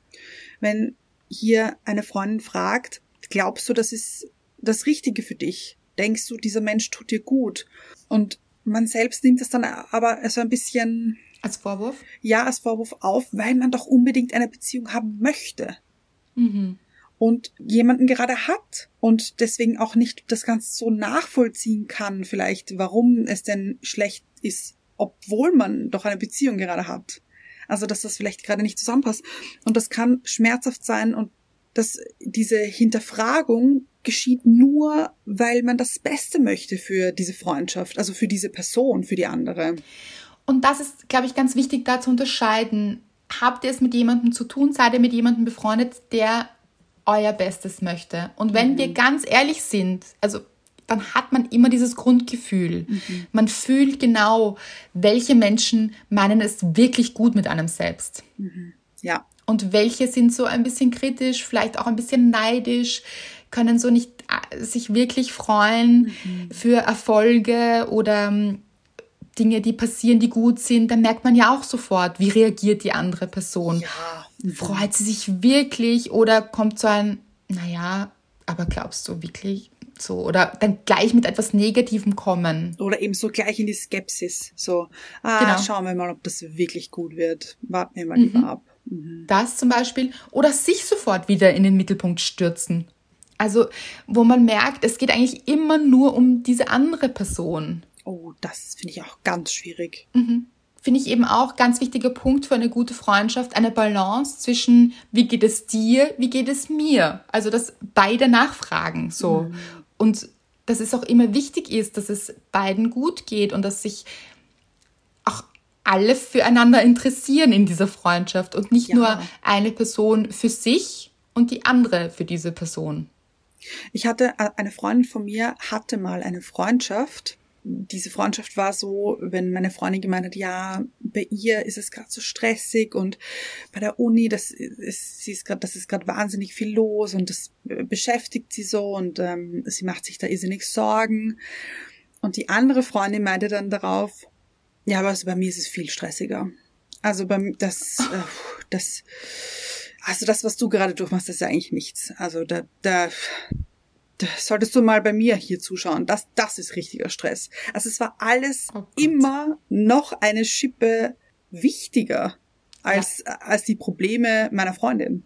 Wenn hier eine Freundin fragt, glaubst du, das ist das Richtige für dich? Denkst du, dieser Mensch tut dir gut? Und man selbst nimmt das dann aber so ein bisschen als Vorwurf? Ja, als Vorwurf auf, weil man doch unbedingt eine Beziehung haben möchte. Mhm und jemanden gerade hat und deswegen auch nicht das Ganze so nachvollziehen kann, vielleicht, warum es denn schlecht ist, obwohl man doch eine Beziehung gerade hat. Also, dass das vielleicht gerade nicht zusammenpasst. Und das kann schmerzhaft sein und dass diese Hinterfragung geschieht nur, weil man das Beste möchte für diese Freundschaft, also für diese Person, für die andere. Und das ist, glaube ich, ganz wichtig da zu unterscheiden. Habt ihr es mit jemandem zu tun? Seid ihr mit jemandem befreundet, der euer Bestes möchte. Und wenn mhm. wir ganz ehrlich sind, also dann hat man immer dieses Grundgefühl. Mhm. Man fühlt genau, welche Menschen meinen es wirklich gut mit einem selbst. Mhm. Ja. Und welche sind so ein bisschen kritisch, vielleicht auch ein bisschen neidisch, können so nicht äh, sich wirklich freuen mhm. für Erfolge oder ähm, Dinge, die passieren, die gut sind. Da merkt man ja auch sofort, wie reagiert die andere Person. Ja Freut sie sich wirklich oder kommt so ein naja, aber glaubst du wirklich so? Oder dann gleich mit etwas Negativem kommen. Oder eben so gleich in die Skepsis. So, ah, genau. schauen wir mal, ob das wirklich gut wird. Warten wir mal lieber mhm. ab. Mhm. Das zum Beispiel. Oder sich sofort wieder in den Mittelpunkt stürzen. Also, wo man merkt, es geht eigentlich immer nur um diese andere Person. Oh, das finde ich auch ganz schwierig. Mhm. Finde ich eben auch ganz wichtiger Punkt für eine gute Freundschaft, eine Balance zwischen wie geht es dir, wie geht es mir. Also, dass beide nachfragen, so. Mhm. Und dass es auch immer wichtig ist, dass es beiden gut geht und dass sich auch alle füreinander interessieren in dieser Freundschaft und nicht ja. nur eine Person für sich und die andere für diese Person. Ich hatte, äh, eine Freundin von mir hatte mal eine Freundschaft. Diese Freundschaft war so, wenn meine Freundin gemeint hat, ja, bei ihr ist es gerade so stressig und bei der Uni, das ist, sie ist gerade, das ist gerade wahnsinnig viel los und das beschäftigt sie so und ähm, sie macht sich da irrsinnig Sorgen. Und die andere Freundin meinte dann darauf, ja, aber also bei mir ist es viel stressiger. Also beim das, äh, das, also das, was du gerade durchmachst, das ist ja eigentlich nichts. Also da, da solltest du mal bei mir hier zuschauen. Das, das ist richtiger Stress. Also es war alles oh immer noch eine Schippe wichtiger als, ja. als die Probleme meiner Freundin.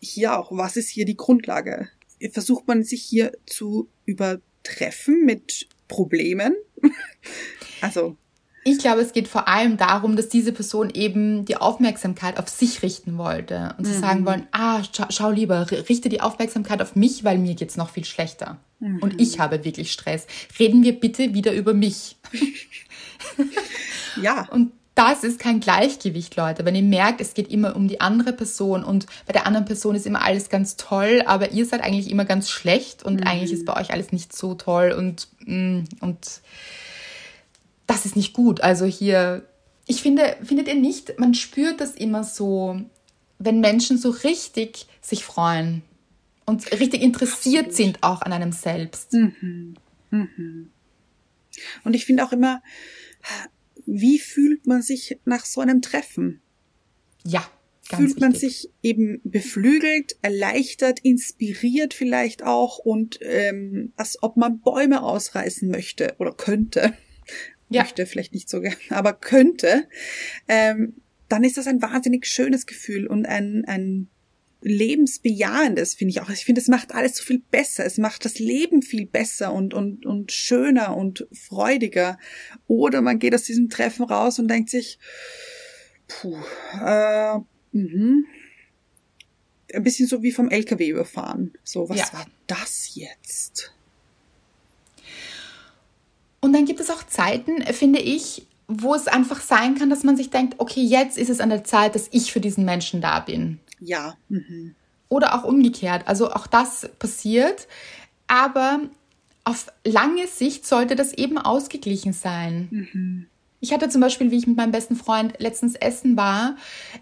Hier auch. Was ist hier die Grundlage? Versucht man sich hier zu übertreffen mit Problemen? also. Ich glaube, es geht vor allem darum, dass diese Person eben die Aufmerksamkeit auf sich richten wollte und mhm. sie sagen wollen, ah, schau, schau, lieber, richte die Aufmerksamkeit auf mich, weil mir geht's noch viel schlechter. Mhm. Und ich habe wirklich Stress. Reden wir bitte wieder über mich. ja. Und das ist kein Gleichgewicht, Leute. Wenn ihr merkt, es geht immer um die andere Person und bei der anderen Person ist immer alles ganz toll, aber ihr seid eigentlich immer ganz schlecht und mhm. eigentlich ist bei euch alles nicht so toll und, mm, und das ist nicht gut. Also hier, ich finde, findet ihr nicht, man spürt das immer so, wenn Menschen so richtig sich freuen und richtig interessiert Absolut. sind auch an einem selbst. Mhm. Mhm. Und ich finde auch immer, wie fühlt man sich nach so einem Treffen? Ja. Ganz fühlt man wichtig. sich eben beflügelt, erleichtert, inspiriert vielleicht auch und ähm, als ob man Bäume ausreißen möchte oder könnte ja. möchte vielleicht nicht so gerne, aber könnte, ähm, dann ist das ein wahnsinnig schönes Gefühl und ein, ein lebensbejahendes, finde ich auch. Ich finde, es macht alles so viel besser. Es macht das Leben viel besser und, und, und schöner und freudiger. Oder man geht aus diesem Treffen raus und denkt sich, puh, äh, mh, ein bisschen so wie vom LKW überfahren. So, was ja. war das jetzt? Und dann gibt es auch Zeiten, finde ich, wo es einfach sein kann, dass man sich denkt, okay, jetzt ist es an der Zeit, dass ich für diesen Menschen da bin. Ja. Mhm. Oder auch umgekehrt. Also auch das passiert. Aber auf lange Sicht sollte das eben ausgeglichen sein. Mhm. Ich hatte zum Beispiel, wie ich mit meinem besten Freund letztens essen war,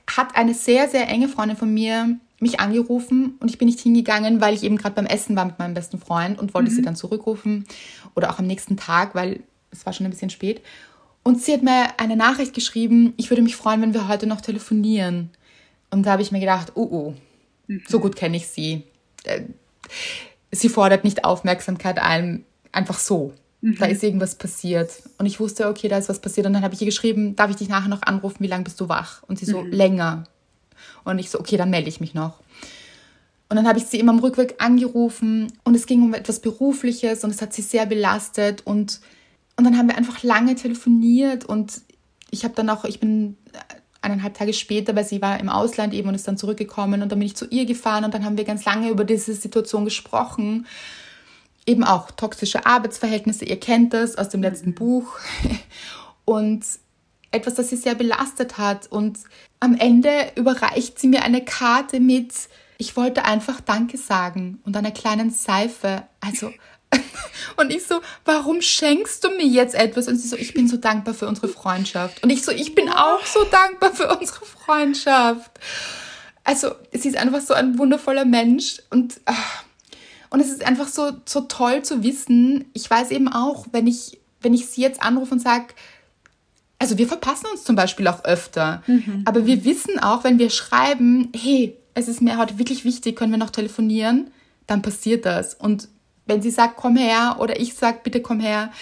hat eine sehr, sehr enge Freundin von mir mich angerufen und ich bin nicht hingegangen, weil ich eben gerade beim Essen war mit meinem besten Freund und wollte mhm. sie dann zurückrufen oder auch am nächsten Tag, weil es war schon ein bisschen spät. Und sie hat mir eine Nachricht geschrieben, ich würde mich freuen, wenn wir heute noch telefonieren. Und da habe ich mir gedacht, oh oh, mhm. so gut kenne ich sie. Äh, sie fordert nicht Aufmerksamkeit ein, einfach so. Mhm. Da ist irgendwas passiert. Und ich wusste, okay, da ist was passiert. Und dann habe ich ihr geschrieben, darf ich dich nachher noch anrufen, wie lange bist du wach? Und sie so, mhm. länger. Und ich so, okay, dann melde ich mich noch. Und dann habe ich sie immer am Rückweg angerufen und es ging um etwas Berufliches und es hat sie sehr belastet und, und dann haben wir einfach lange telefoniert und ich habe dann auch, ich bin eineinhalb Tage später, weil sie war im Ausland eben und ist dann zurückgekommen und dann bin ich zu ihr gefahren und dann haben wir ganz lange über diese Situation gesprochen. Eben auch toxische Arbeitsverhältnisse, ihr kennt das aus dem letzten Buch. Und etwas, das sie sehr belastet hat. Und am Ende überreicht sie mir eine Karte mit, ich wollte einfach Danke sagen und einer kleinen Seife. Also, und ich so, warum schenkst du mir jetzt etwas? Und sie so, ich bin so dankbar für unsere Freundschaft. Und ich so, ich bin auch so dankbar für unsere Freundschaft. Also, sie ist einfach so ein wundervoller Mensch und, ah, und es ist einfach so, so toll zu wissen. Ich weiß eben auch, wenn ich, wenn ich sie jetzt anrufe und sage, also wir verpassen uns zum Beispiel auch öfter. Mhm. Aber wir wissen auch, wenn wir schreiben, hey, es ist mir heute wirklich wichtig, können wir noch telefonieren, dann passiert das. Und wenn sie sagt, komm her, oder ich sag, bitte komm her,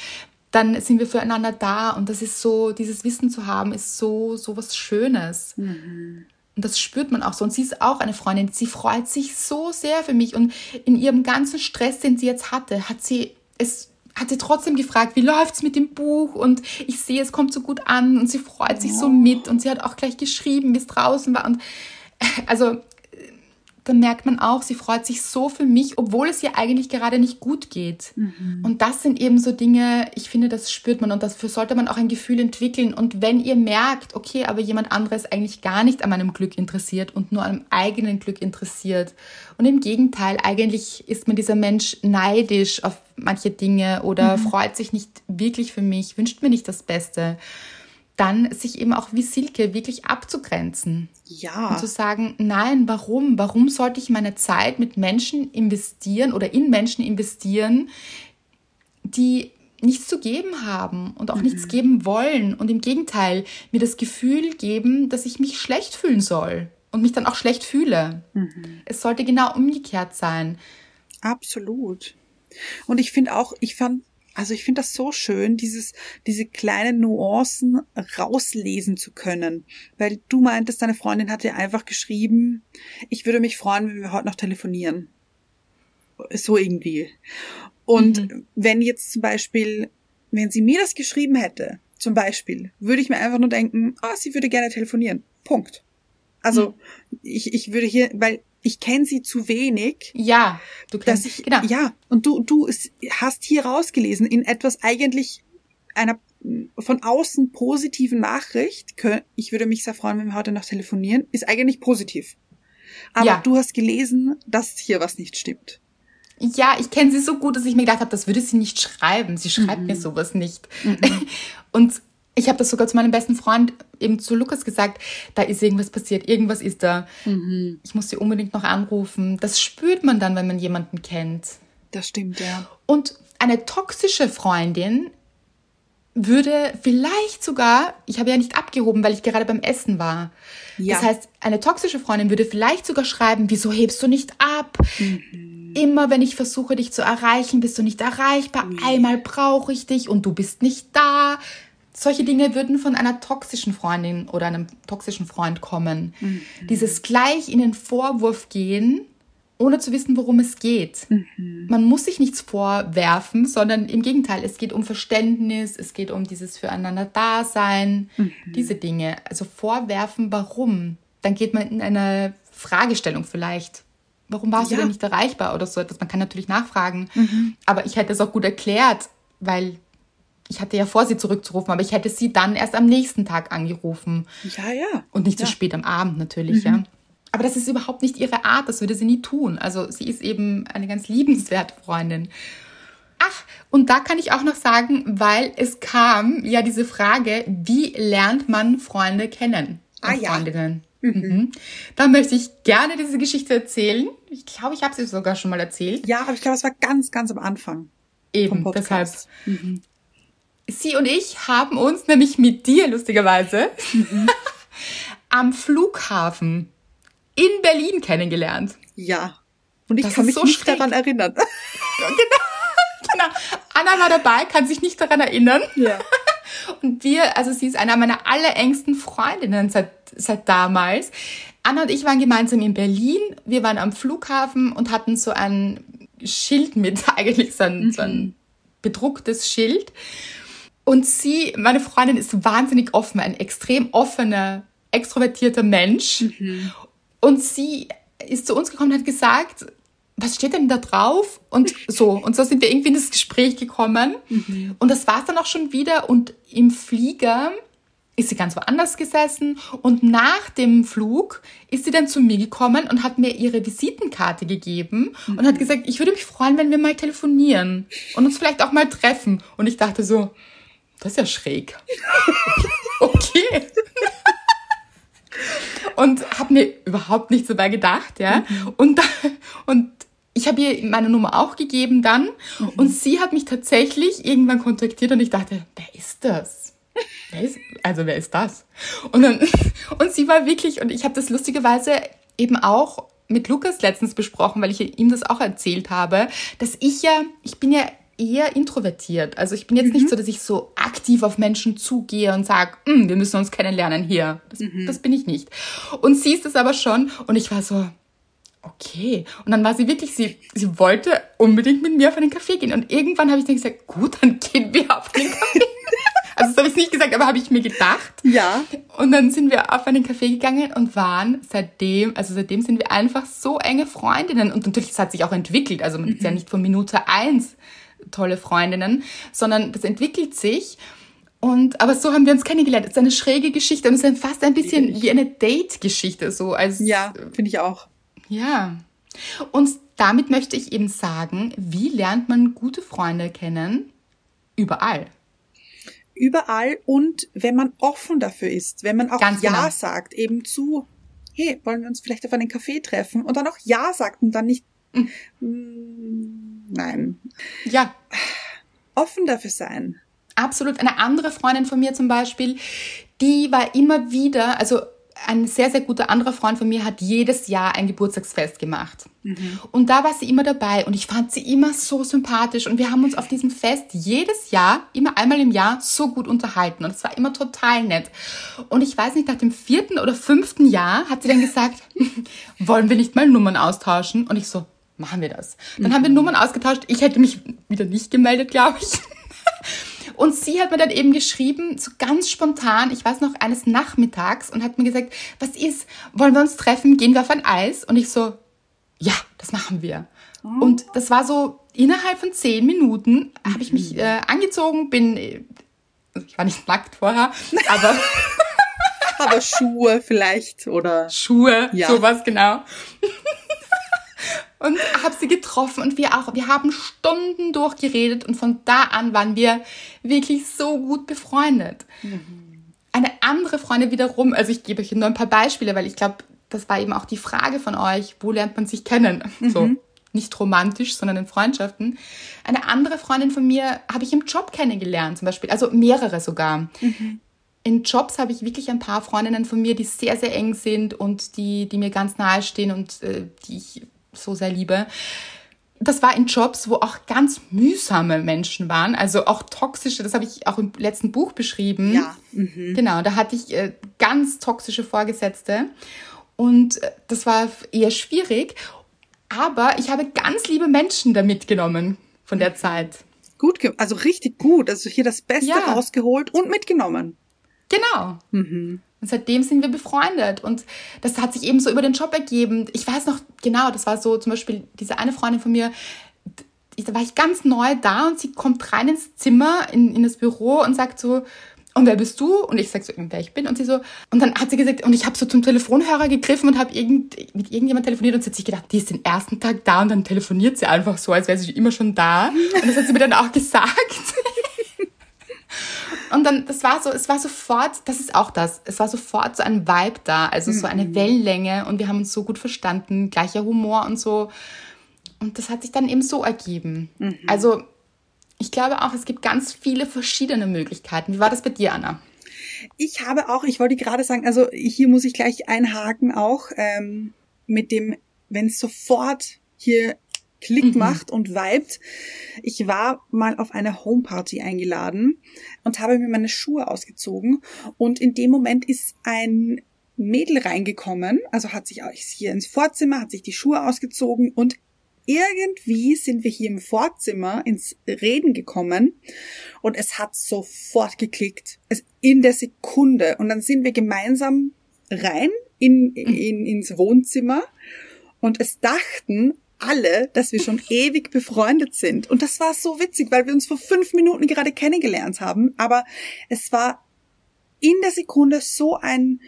dann sind wir füreinander da. Und das ist so, dieses Wissen zu haben, ist so, so was Schönes. Mhm. Und das spürt man auch so. Und sie ist auch eine Freundin. Sie freut sich so sehr für mich. Und in ihrem ganzen Stress, den sie jetzt hatte, hat sie es hat sie trotzdem gefragt, wie läuft's mit dem Buch? Und ich sehe, es kommt so gut an und sie freut sich so mit und sie hat auch gleich geschrieben, wie es draußen war. Und also dann merkt man auch, sie freut sich so für mich, obwohl es ihr eigentlich gerade nicht gut geht. Mhm. Und das sind eben so Dinge, ich finde, das spürt man und dafür sollte man auch ein Gefühl entwickeln. Und wenn ihr merkt, okay, aber jemand anderes eigentlich gar nicht an meinem Glück interessiert und nur an einem eigenen Glück interessiert. Und im Gegenteil, eigentlich ist man dieser Mensch neidisch auf manche Dinge oder mhm. freut sich nicht wirklich für mich, wünscht mir nicht das Beste dann sich eben auch wie Silke wirklich abzugrenzen. Ja. Und zu sagen, nein, warum? Warum sollte ich meine Zeit mit Menschen investieren oder in Menschen investieren, die nichts zu geben haben und auch mhm. nichts geben wollen und im Gegenteil mir das Gefühl geben, dass ich mich schlecht fühlen soll und mich dann auch schlecht fühle. Mhm. Es sollte genau umgekehrt sein. Absolut. Und ich finde auch, ich fand also ich finde das so schön, dieses, diese kleinen Nuancen rauslesen zu können. Weil du meintest, deine Freundin hat dir einfach geschrieben, ich würde mich freuen, wenn wir heute noch telefonieren. So irgendwie. Und mhm. wenn jetzt zum Beispiel, wenn sie mir das geschrieben hätte, zum Beispiel, würde ich mir einfach nur denken, ah, oh, sie würde gerne telefonieren. Punkt. Also mhm. ich, ich würde hier, weil ich kenne sie zu wenig. Ja, du kennst ich, genau. Ja, und du du hast hier rausgelesen in etwas eigentlich einer von außen positiven Nachricht. Ich würde mich sehr freuen, wenn wir heute noch telefonieren. Ist eigentlich positiv. Aber ja. du hast gelesen, dass hier was nicht stimmt. Ja, ich kenne sie so gut, dass ich mir gedacht habe, das würde sie nicht schreiben. Sie schreibt mhm. mir sowas nicht. Mhm. Und ich habe das sogar zu meinem besten Freund, eben zu Lukas gesagt, da ist irgendwas passiert, irgendwas ist da. Mhm. Ich muss sie unbedingt noch anrufen. Das spürt man dann, wenn man jemanden kennt. Das stimmt, ja. Und eine toxische Freundin würde vielleicht sogar, ich habe ja nicht abgehoben, weil ich gerade beim Essen war. Ja. Das heißt, eine toxische Freundin würde vielleicht sogar schreiben, wieso hebst du nicht ab? Mhm. Immer wenn ich versuche, dich zu erreichen, bist du nicht erreichbar. Mhm. Einmal brauche ich dich und du bist nicht da solche Dinge würden von einer toxischen Freundin oder einem toxischen Freund kommen. Mhm. Dieses gleich in den Vorwurf gehen, ohne zu wissen, worum es geht. Mhm. Man muss sich nichts vorwerfen, sondern im Gegenteil, es geht um Verständnis, es geht um dieses Füreinander-Dasein, mhm. diese Dinge. Also vorwerfen, warum? Dann geht man in eine Fragestellung vielleicht. Warum warst ja. du denn nicht erreichbar oder so etwas? Man kann natürlich nachfragen, mhm. aber ich hätte es auch gut erklärt, weil ich hatte ja vor, sie zurückzurufen, aber ich hätte sie dann erst am nächsten Tag angerufen. Ja, ja. Und nicht ja. so spät am Abend natürlich, mhm. ja. Aber das ist überhaupt nicht ihre Art, das würde sie nie tun. Also sie ist eben eine ganz liebenswerte Freundin. Ach, und da kann ich auch noch sagen, weil es kam ja diese Frage, wie lernt man Freunde kennen? Ah ja. Freundinnen. Mhm. Mhm. Da möchte ich gerne diese Geschichte erzählen. Ich glaube, ich habe sie sogar schon mal erzählt. Ja, aber ich glaube, es war ganz, ganz am Anfang. Eben, deshalb. Mhm. Sie und ich haben uns nämlich mit dir lustigerweise mhm. am Flughafen in Berlin kennengelernt. Ja. Und ich das kann mich so nicht schräg. daran erinnern. genau. genau. Anna war dabei, kann sich nicht daran erinnern. Ja. Und wir, also sie ist einer meiner allerengsten Freundinnen seit, seit damals. Anna und ich waren gemeinsam in Berlin. Wir waren am Flughafen und hatten so ein Schild mit, eigentlich so ein, mhm. so ein mhm. bedrucktes Schild. Und sie, meine Freundin, ist wahnsinnig offen, ein extrem offener, extrovertierter Mensch. Mhm. Und sie ist zu uns gekommen und hat gesagt, was steht denn da drauf? Und so. Und so sind wir irgendwie in das Gespräch gekommen. Mhm. Und das war es dann auch schon wieder. Und im Flieger ist sie ganz woanders gesessen. Und nach dem Flug ist sie dann zu mir gekommen und hat mir ihre Visitenkarte gegeben mhm. und hat gesagt, ich würde mich freuen, wenn wir mal telefonieren und uns vielleicht auch mal treffen. Und ich dachte so, das ist ja schräg. okay. und habe mir überhaupt nichts dabei gedacht, ja. Mhm. Und, und ich habe ihr meine Nummer auch gegeben dann mhm. und sie hat mich tatsächlich irgendwann kontaktiert und ich dachte, wer ist das? Wer ist, also wer ist das? Und dann und sie war wirklich und ich habe das lustigerweise eben auch mit Lukas letztens besprochen, weil ich ihm das auch erzählt habe, dass ich ja, ich bin ja eher introvertiert. Also ich bin jetzt mhm. nicht so, dass ich so aktiv auf Menschen zugehe und sage, hm, wir müssen uns kennenlernen hier. Das, mhm. das bin ich nicht. Und sie ist es aber schon. Und ich war so, okay. Und dann war sie wirklich, sie, sie wollte unbedingt mit mir auf einen Kaffee gehen. Und irgendwann habe ich dann gesagt, gut, dann gehen wir auf den Kaffee. also das habe ich nicht gesagt, aber habe ich mir gedacht. Ja. Und dann sind wir auf einen Kaffee gegangen und waren seitdem, also seitdem sind wir einfach so enge Freundinnen. Und natürlich, es hat sich auch entwickelt. Also man mhm. ist ja nicht von Minute eins tolle Freundinnen, sondern das entwickelt sich. Und, aber so haben wir uns kennengelernt. Es ist eine schräge Geschichte und es ist fast ein bisschen wie eine Date-Geschichte, so als. Ja, finde ich auch. Ja. Und damit möchte ich eben sagen, wie lernt man gute Freunde kennen? Überall. Überall und wenn man offen dafür ist, wenn man auch Ganz Ja genau. sagt, eben zu, hey, wollen wir uns vielleicht auf einen Kaffee treffen und dann auch Ja sagt und dann nicht, mhm. Nein. Ja. Offen dafür sein. Absolut. Eine andere Freundin von mir zum Beispiel, die war immer wieder, also ein sehr, sehr guter anderer Freund von mir hat jedes Jahr ein Geburtstagsfest gemacht. Mhm. Und da war sie immer dabei und ich fand sie immer so sympathisch und wir haben uns auf diesem Fest jedes Jahr, immer einmal im Jahr, so gut unterhalten und es war immer total nett. Und ich weiß nicht, nach dem vierten oder fünften Jahr hat sie dann gesagt, wollen wir nicht mal Nummern austauschen? Und ich so, machen wir das. Dann mhm. haben wir Nummern ausgetauscht. Ich hätte mich wieder nicht gemeldet, glaube ich. Und sie hat mir dann eben geschrieben, so ganz spontan, ich weiß noch, eines Nachmittags und hat mir gesagt, was ist, wollen wir uns treffen, gehen wir auf ein Eis? Und ich so, ja, das machen wir. Oh. Und das war so, innerhalb von zehn Minuten habe ich mich äh, angezogen, bin, ich war nicht nackt vorher, aber... aber Schuhe vielleicht oder... Schuhe, ja. sowas genau und habe sie getroffen und wir auch. Wir haben Stunden durchgeredet und von da an waren wir wirklich so gut befreundet. Mhm. Eine andere Freundin wiederum, also ich gebe euch nur ein paar Beispiele, weil ich glaube, das war eben auch die Frage von euch, wo lernt man sich kennen? Mhm. So nicht romantisch, sondern in Freundschaften. Eine andere Freundin von mir habe ich im Job kennengelernt, zum Beispiel, also mehrere sogar. Mhm. In Jobs habe ich wirklich ein paar Freundinnen von mir, die sehr, sehr eng sind und die, die mir ganz nahe stehen und äh, die ich so sehr liebe. Das war in Jobs, wo auch ganz mühsame Menschen waren, also auch toxische, das habe ich auch im letzten Buch beschrieben. Ja. Mhm. Genau, da hatte ich äh, ganz toxische Vorgesetzte und äh, das war eher schwierig, aber ich habe ganz liebe Menschen da mitgenommen von der Zeit. Gut, also richtig gut, also hier das Beste ja. rausgeholt und mitgenommen. Genau. Mhm. Und seitdem sind wir befreundet. Und das hat sich eben so über den Job ergeben. Ich weiß noch genau, das war so zum Beispiel diese eine Freundin von mir, da war ich ganz neu da und sie kommt rein ins Zimmer, in, in das Büro und sagt so, und wer bist du? Und ich sag so, wer ich bin. Und sie so, und dann hat sie gesagt, und ich habe so zum Telefonhörer gegriffen und habe irgend, mit irgendjemand telefoniert und sie hat sich gedacht, die ist den ersten Tag da und dann telefoniert sie einfach so, als wäre sie immer schon da. Und das hat sie mir dann auch gesagt. Und dann, das war so, es war sofort, das ist auch das, es war sofort so ein Vibe da, also so eine mhm. Wellenlänge und wir haben uns so gut verstanden, gleicher Humor und so. Und das hat sich dann eben so ergeben. Mhm. Also, ich glaube auch, es gibt ganz viele verschiedene Möglichkeiten. Wie war das bei dir, Anna? Ich habe auch, ich wollte gerade sagen, also hier muss ich gleich einhaken auch ähm, mit dem, wenn es sofort hier Klick mhm. macht und vibet. Ich war mal auf eine Homeparty eingeladen und habe mir meine Schuhe ausgezogen und in dem Moment ist ein Mädel reingekommen, also hat sich hier ins Vorzimmer, hat sich die Schuhe ausgezogen und irgendwie sind wir hier im Vorzimmer ins Reden gekommen und es hat sofort geklickt. Es in der Sekunde. Und dann sind wir gemeinsam rein in, mhm. in, ins Wohnzimmer und es dachten alle, dass wir schon ewig befreundet sind. Und das war so witzig, weil wir uns vor fünf Minuten gerade kennengelernt haben. Aber es war in der Sekunde so ein,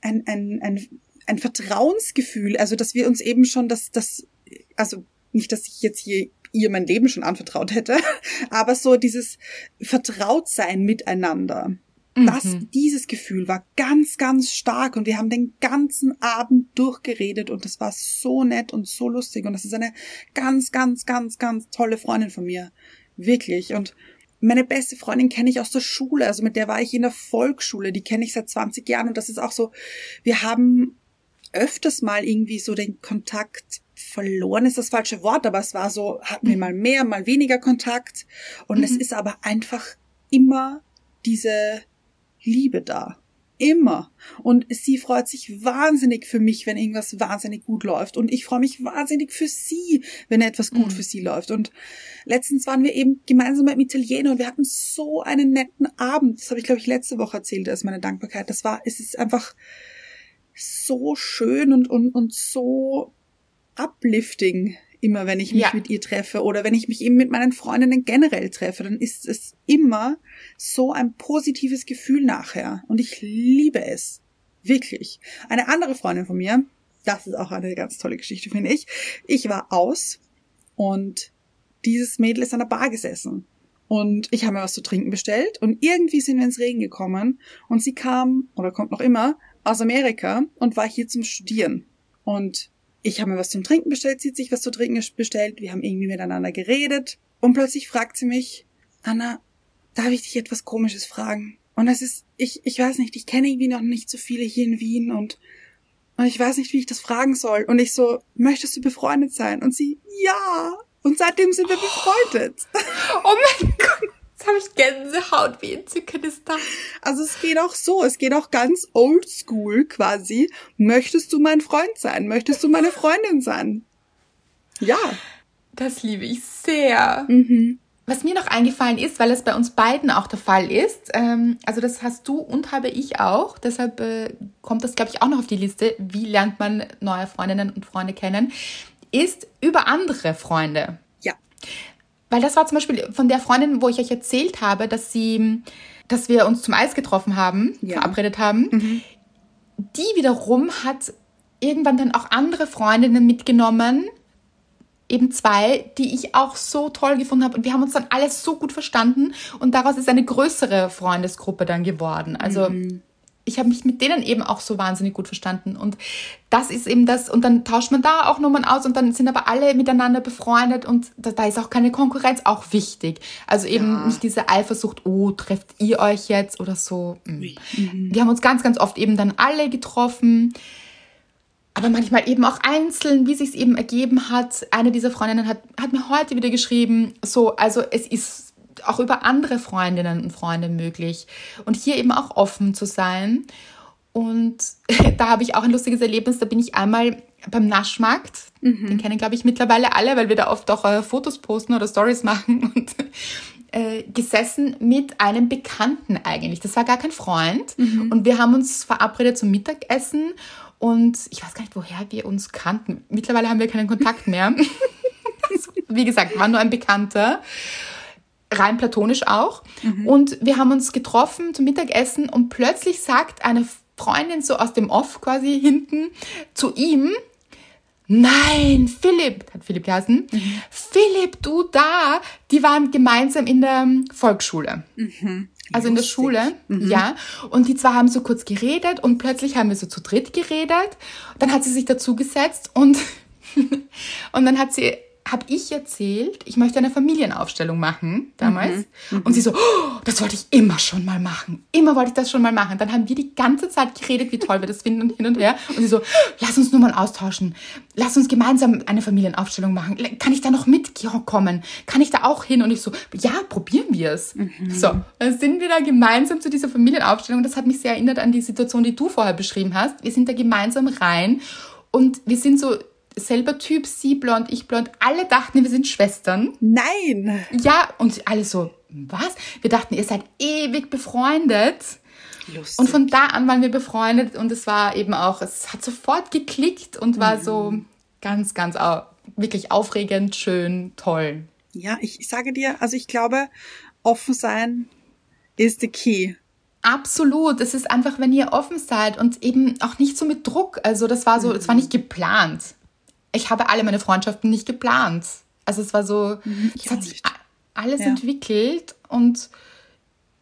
ein, ein, ein, ein Vertrauensgefühl, also dass wir uns eben schon das, das, also nicht, dass ich jetzt hier ihr mein Leben schon anvertraut hätte, aber so dieses Vertrautsein miteinander. Das, mhm. dieses Gefühl war ganz, ganz stark und wir haben den ganzen Abend durchgeredet und das war so nett und so lustig und das ist eine ganz, ganz, ganz, ganz tolle Freundin von mir. Wirklich. Und meine beste Freundin kenne ich aus der Schule, also mit der war ich in der Volksschule, die kenne ich seit 20 Jahren und das ist auch so, wir haben öfters mal irgendwie so den Kontakt verloren ist das falsche Wort, aber es war so, hatten wir mal mehr, mal weniger Kontakt. Und mhm. es ist aber einfach immer diese Liebe da. Immer. Und sie freut sich wahnsinnig für mich, wenn irgendwas wahnsinnig gut läuft. Und ich freue mich wahnsinnig für sie, wenn etwas gut mhm. für sie läuft. Und letztens waren wir eben gemeinsam beim Italiener und wir hatten so einen netten Abend. Das habe ich, glaube ich, letzte Woche erzählt als meine Dankbarkeit. Das war, es ist einfach so schön und, und, und so uplifting immer, wenn ich mich ja. mit ihr treffe oder wenn ich mich eben mit meinen Freundinnen generell treffe, dann ist es immer so ein positives Gefühl nachher. Und ich liebe es. Wirklich. Eine andere Freundin von mir, das ist auch eine ganz tolle Geschichte, finde ich. Ich war aus und dieses Mädel ist an der Bar gesessen. Und ich habe mir was zu trinken bestellt und irgendwie sind wir ins Regen gekommen und sie kam oder kommt noch immer aus Amerika und war hier zum Studieren. Und ich habe mir was zum Trinken bestellt, sie hat sich was zu trinken bestellt, wir haben irgendwie miteinander geredet und plötzlich fragt sie mich, Anna, darf ich dich etwas Komisches fragen? Und das ist, ich, ich weiß nicht, ich kenne irgendwie noch nicht so viele hier in Wien und, und ich weiß nicht, wie ich das fragen soll. Und ich so, möchtest du befreundet sein? Und sie, ja. Und seitdem sind wir befreundet. Oh mein Gott. Jetzt habe ich Gänsehaut. Wie entzückend ist das? Also es geht auch so. Es geht auch ganz oldschool quasi. Möchtest du mein Freund sein? Möchtest du meine Freundin sein? Ja. Das liebe ich sehr. Mhm. Was mir noch eingefallen ist, weil es bei uns beiden auch der Fall ist, ähm, also das hast du und habe ich auch, deshalb äh, kommt das, glaube ich, auch noch auf die Liste, wie lernt man neue Freundinnen und Freunde kennen, ist über andere Freunde. Ja. Weil das war zum Beispiel von der Freundin, wo ich euch erzählt habe, dass sie, dass wir uns zum Eis getroffen haben, ja. verabredet haben. Mhm. Die wiederum hat irgendwann dann auch andere Freundinnen mitgenommen, eben zwei, die ich auch so toll gefunden habe. Und wir haben uns dann alles so gut verstanden. Und daraus ist eine größere Freundesgruppe dann geworden. Also mhm ich habe mich mit denen eben auch so wahnsinnig gut verstanden. Und das ist eben das, und dann tauscht man da auch Nummern aus und dann sind aber alle miteinander befreundet und da, da ist auch keine Konkurrenz auch wichtig. Also eben ja. nicht diese Eifersucht, oh, trefft ihr euch jetzt oder so. Mhm. Wir haben uns ganz, ganz oft eben dann alle getroffen. Aber manchmal eben auch einzeln, wie sich es eben ergeben hat. Eine dieser Freundinnen hat, hat mir heute wieder geschrieben, so, also es ist auch über andere Freundinnen und Freunde möglich. Und hier eben auch offen zu sein. Und da habe ich auch ein lustiges Erlebnis. Da bin ich einmal beim Naschmarkt. Mhm. Den kennen, glaube ich, mittlerweile alle, weil wir da oft auch äh, Fotos posten oder Stories machen. Und äh, gesessen mit einem Bekannten eigentlich. Das war gar kein Freund. Mhm. Und wir haben uns verabredet zum Mittagessen. Und ich weiß gar nicht, woher wir uns kannten. Mittlerweile haben wir keinen Kontakt mehr. Wie gesagt, war nur ein Bekannter rein platonisch auch. Mhm. Und wir haben uns getroffen zum Mittagessen und plötzlich sagt eine Freundin so aus dem Off quasi hinten zu ihm, Nein, Philipp, hat Philipp geheißen. Mhm. Philipp, du da, die waren gemeinsam in der Volksschule. Mhm. Also in der Schule, mhm. ja. Und die zwei haben so kurz geredet und plötzlich haben wir so zu dritt geredet. Dann hat sie sich dazugesetzt und, und dann hat sie habe ich erzählt, ich möchte eine Familienaufstellung machen damals. Mhm. Mhm. Und sie so, oh, das wollte ich immer schon mal machen. Immer wollte ich das schon mal machen. Dann haben wir die ganze Zeit geredet, wie toll wir das finden und hin und her. Und sie so, lass uns nur mal austauschen. Lass uns gemeinsam eine Familienaufstellung machen. Kann ich da noch mitkommen? Kann ich da auch hin? Und ich so, ja, probieren wir es. Mhm. So, dann sind wir da gemeinsam zu dieser Familienaufstellung. Das hat mich sehr erinnert an die Situation, die du vorher beschrieben hast. Wir sind da gemeinsam rein und wir sind so selber Typ, sie blond, ich blond. Alle dachten, wir sind Schwestern. Nein. Ja, und alle so, was? Wir dachten, ihr seid ewig befreundet. Lustig. Und von da an waren wir befreundet und es war eben auch, es hat sofort geklickt und war mhm. so ganz, ganz wirklich aufregend, schön, toll. Ja, ich, ich sage dir, also ich glaube, offen sein ist the key. Absolut. Es ist einfach, wenn ihr offen seid und eben auch nicht so mit Druck. Also das war so, es war nicht geplant ich habe alle meine Freundschaften nicht geplant. Also es war so, mhm, es hat sich alles ja. entwickelt und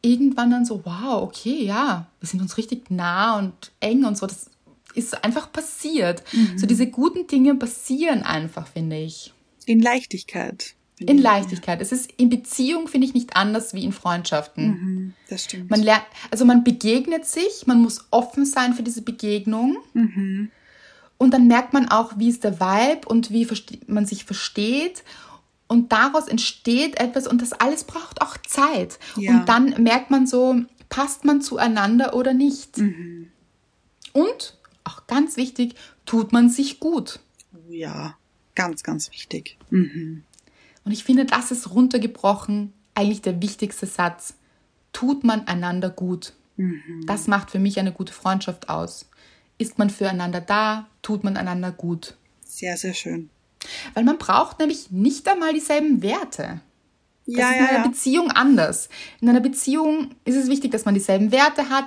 irgendwann dann so, wow, okay, ja, wir sind uns richtig nah und eng und so. Das ist einfach passiert. Mhm. So diese guten Dinge passieren einfach, finde ich. In Leichtigkeit. In Leichtigkeit. Es ist in Beziehung, finde ich, nicht anders wie in Freundschaften. Mhm, das stimmt. Man lernt, also man begegnet sich, man muss offen sein für diese Begegnung. Mhm. Und dann merkt man auch, wie ist der Vibe und wie man sich versteht. Und daraus entsteht etwas und das alles braucht auch Zeit. Ja. Und dann merkt man so, passt man zueinander oder nicht. Mhm. Und, auch ganz wichtig, tut man sich gut. Ja, ganz, ganz wichtig. Mhm. Und ich finde, das ist runtergebrochen eigentlich der wichtigste Satz. Tut man einander gut. Mhm. Das macht für mich eine gute Freundschaft aus. Ist man füreinander da, tut man einander gut. Sehr, sehr schön. Weil man braucht nämlich nicht einmal dieselben Werte. Das Ja, ist in ja, einer ja. Beziehung anders. In einer Beziehung ist es wichtig, dass man dieselben Werte hat.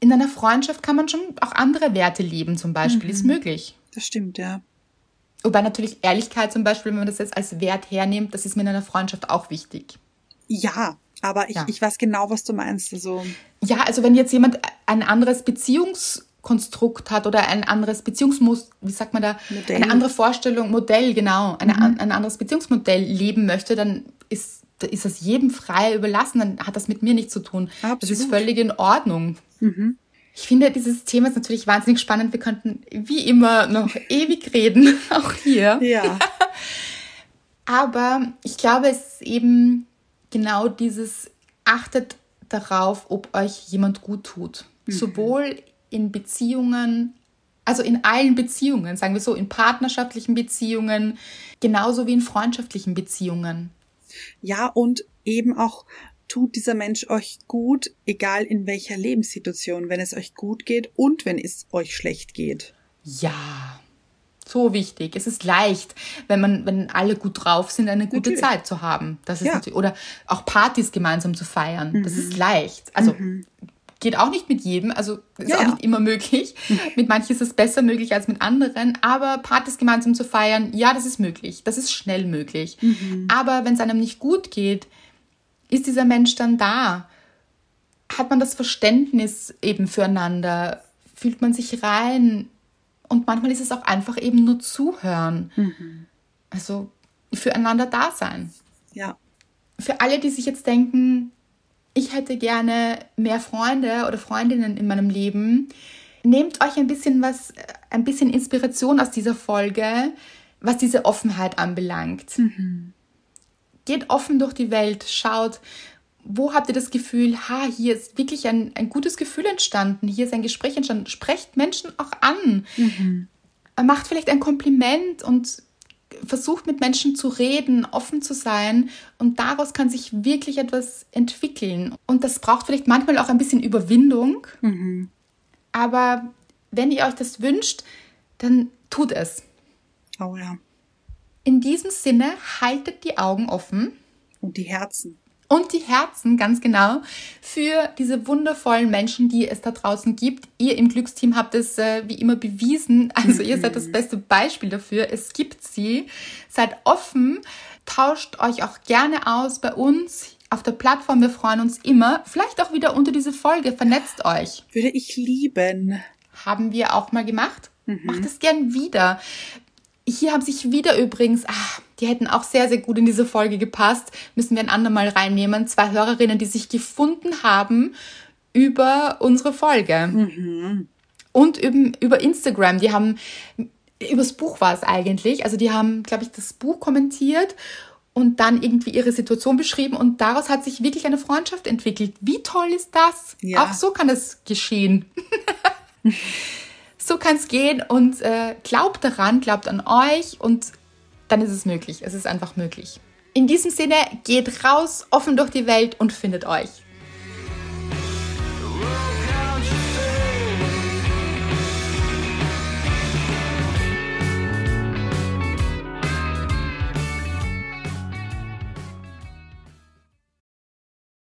In einer Freundschaft kann man schon auch andere Werte leben, zum Beispiel. Mhm. Ist möglich. Das stimmt, ja. Wobei natürlich Ehrlichkeit zum Beispiel, wenn man das jetzt als Wert hernimmt, das ist mir in einer Freundschaft auch wichtig. Ja, aber ich, Ja. ich weiß genau, was du meinst. Also, Ja, also wenn jetzt jemand ein anderes Beziehungskonstrukt hat oder ein anderes Beziehungsmus, wie sagt man da, Modell. eine andere Vorstellung, Modell, genau, eine, an- ein anderes Beziehungsmodell leben möchte, dann ist, ist das jedem frei überlassen, dann hat das mit mir nichts zu tun. Das ist Absolut. völlig in Ordnung. Ich finde, dieses Thema ist natürlich wahnsinnig spannend. Wir könnten wie immer noch ewig reden, auch hier. ja. Aber ich glaube, es ist eben genau dieses, achtet darauf, ob euch jemand gut tut. Sowohl in Beziehungen, also in allen Beziehungen, sagen wir so, in partnerschaftlichen Beziehungen, genauso wie in freundschaftlichen Beziehungen. Ja, und eben auch tut dieser Mensch euch gut, egal in welcher Lebenssituation, wenn es euch gut geht und wenn es euch schlecht geht. Ja, so wichtig. Es ist leicht, wenn man, wenn alle gut drauf sind, eine gute Natürlich. Zeit zu haben. Das ist Ja. natürlich, oder auch Partys gemeinsam zu feiern. Das ist leicht. Also geht auch nicht mit jedem, also ist Ja, auch ja. nicht immer möglich. mit manchen ist es besser möglich als mit anderen, aber Partys gemeinsam zu feiern, ja, das ist möglich. Das ist schnell möglich. Aber wenn es einem nicht gut geht, ist dieser Mensch dann da? Hat man das Verständnis eben füreinander? Fühlt man sich rein? Und manchmal ist es auch einfach eben nur zuhören. Also füreinander da sein. Ja. Für alle, die sich jetzt denken, ich hätte gerne mehr Freunde oder Freundinnen in meinem Leben, nehmt euch ein bisschen was, äh, ein bisschen Inspiration aus dieser Folge, was diese Offenheit anbelangt. Geht offen durch die Welt, schaut, wo habt ihr das Gefühl, ha, hier ist wirklich ein, ein gutes Gefühl entstanden, hier ist ein Gespräch entstanden. Sprecht Menschen auch an. Macht vielleicht ein Kompliment und versucht mit Menschen zu reden, offen zu sein und daraus kann sich wirklich etwas entwickeln. Und das braucht vielleicht manchmal auch ein bisschen Überwindung, aber wenn ihr euch das wünscht, dann tut es. Oh ja. In diesem Sinne, haltet die Augen offen Und die Herzen. Und die Herzen ganz genau für diese wundervollen Menschen, die es da draußen gibt. Ihr im Glücksteam habt es äh, wie immer bewiesen. Also ihr seid das beste Beispiel dafür. Es gibt sie. Seid offen, tauscht euch auch gerne aus bei uns auf der Plattform. Wir freuen uns immer. Vielleicht auch wieder unter diese Folge. Vernetzt euch. Würde ich lieben. Haben wir auch mal gemacht. Macht es gern wieder. Hier haben sich wieder übrigens, ah, die hätten auch sehr, sehr gut in diese Folge gepasst, müssen wir ein andermal reinnehmen. Zwei Hörerinnen, die sich gefunden haben über unsere Folge. Und über, über Instagram. Die haben, übers Buch war es eigentlich. Also die haben, glaube ich, das Buch kommentiert und dann irgendwie ihre Situation beschrieben und daraus hat sich wirklich eine Freundschaft entwickelt. Wie toll ist das? Ja. Auch so kann es geschehen. so kann es gehen und äh, glaubt daran, glaubt an euch und dann ist es möglich. Es ist einfach möglich. In diesem Sinne, geht raus, offen durch die Welt und findet euch.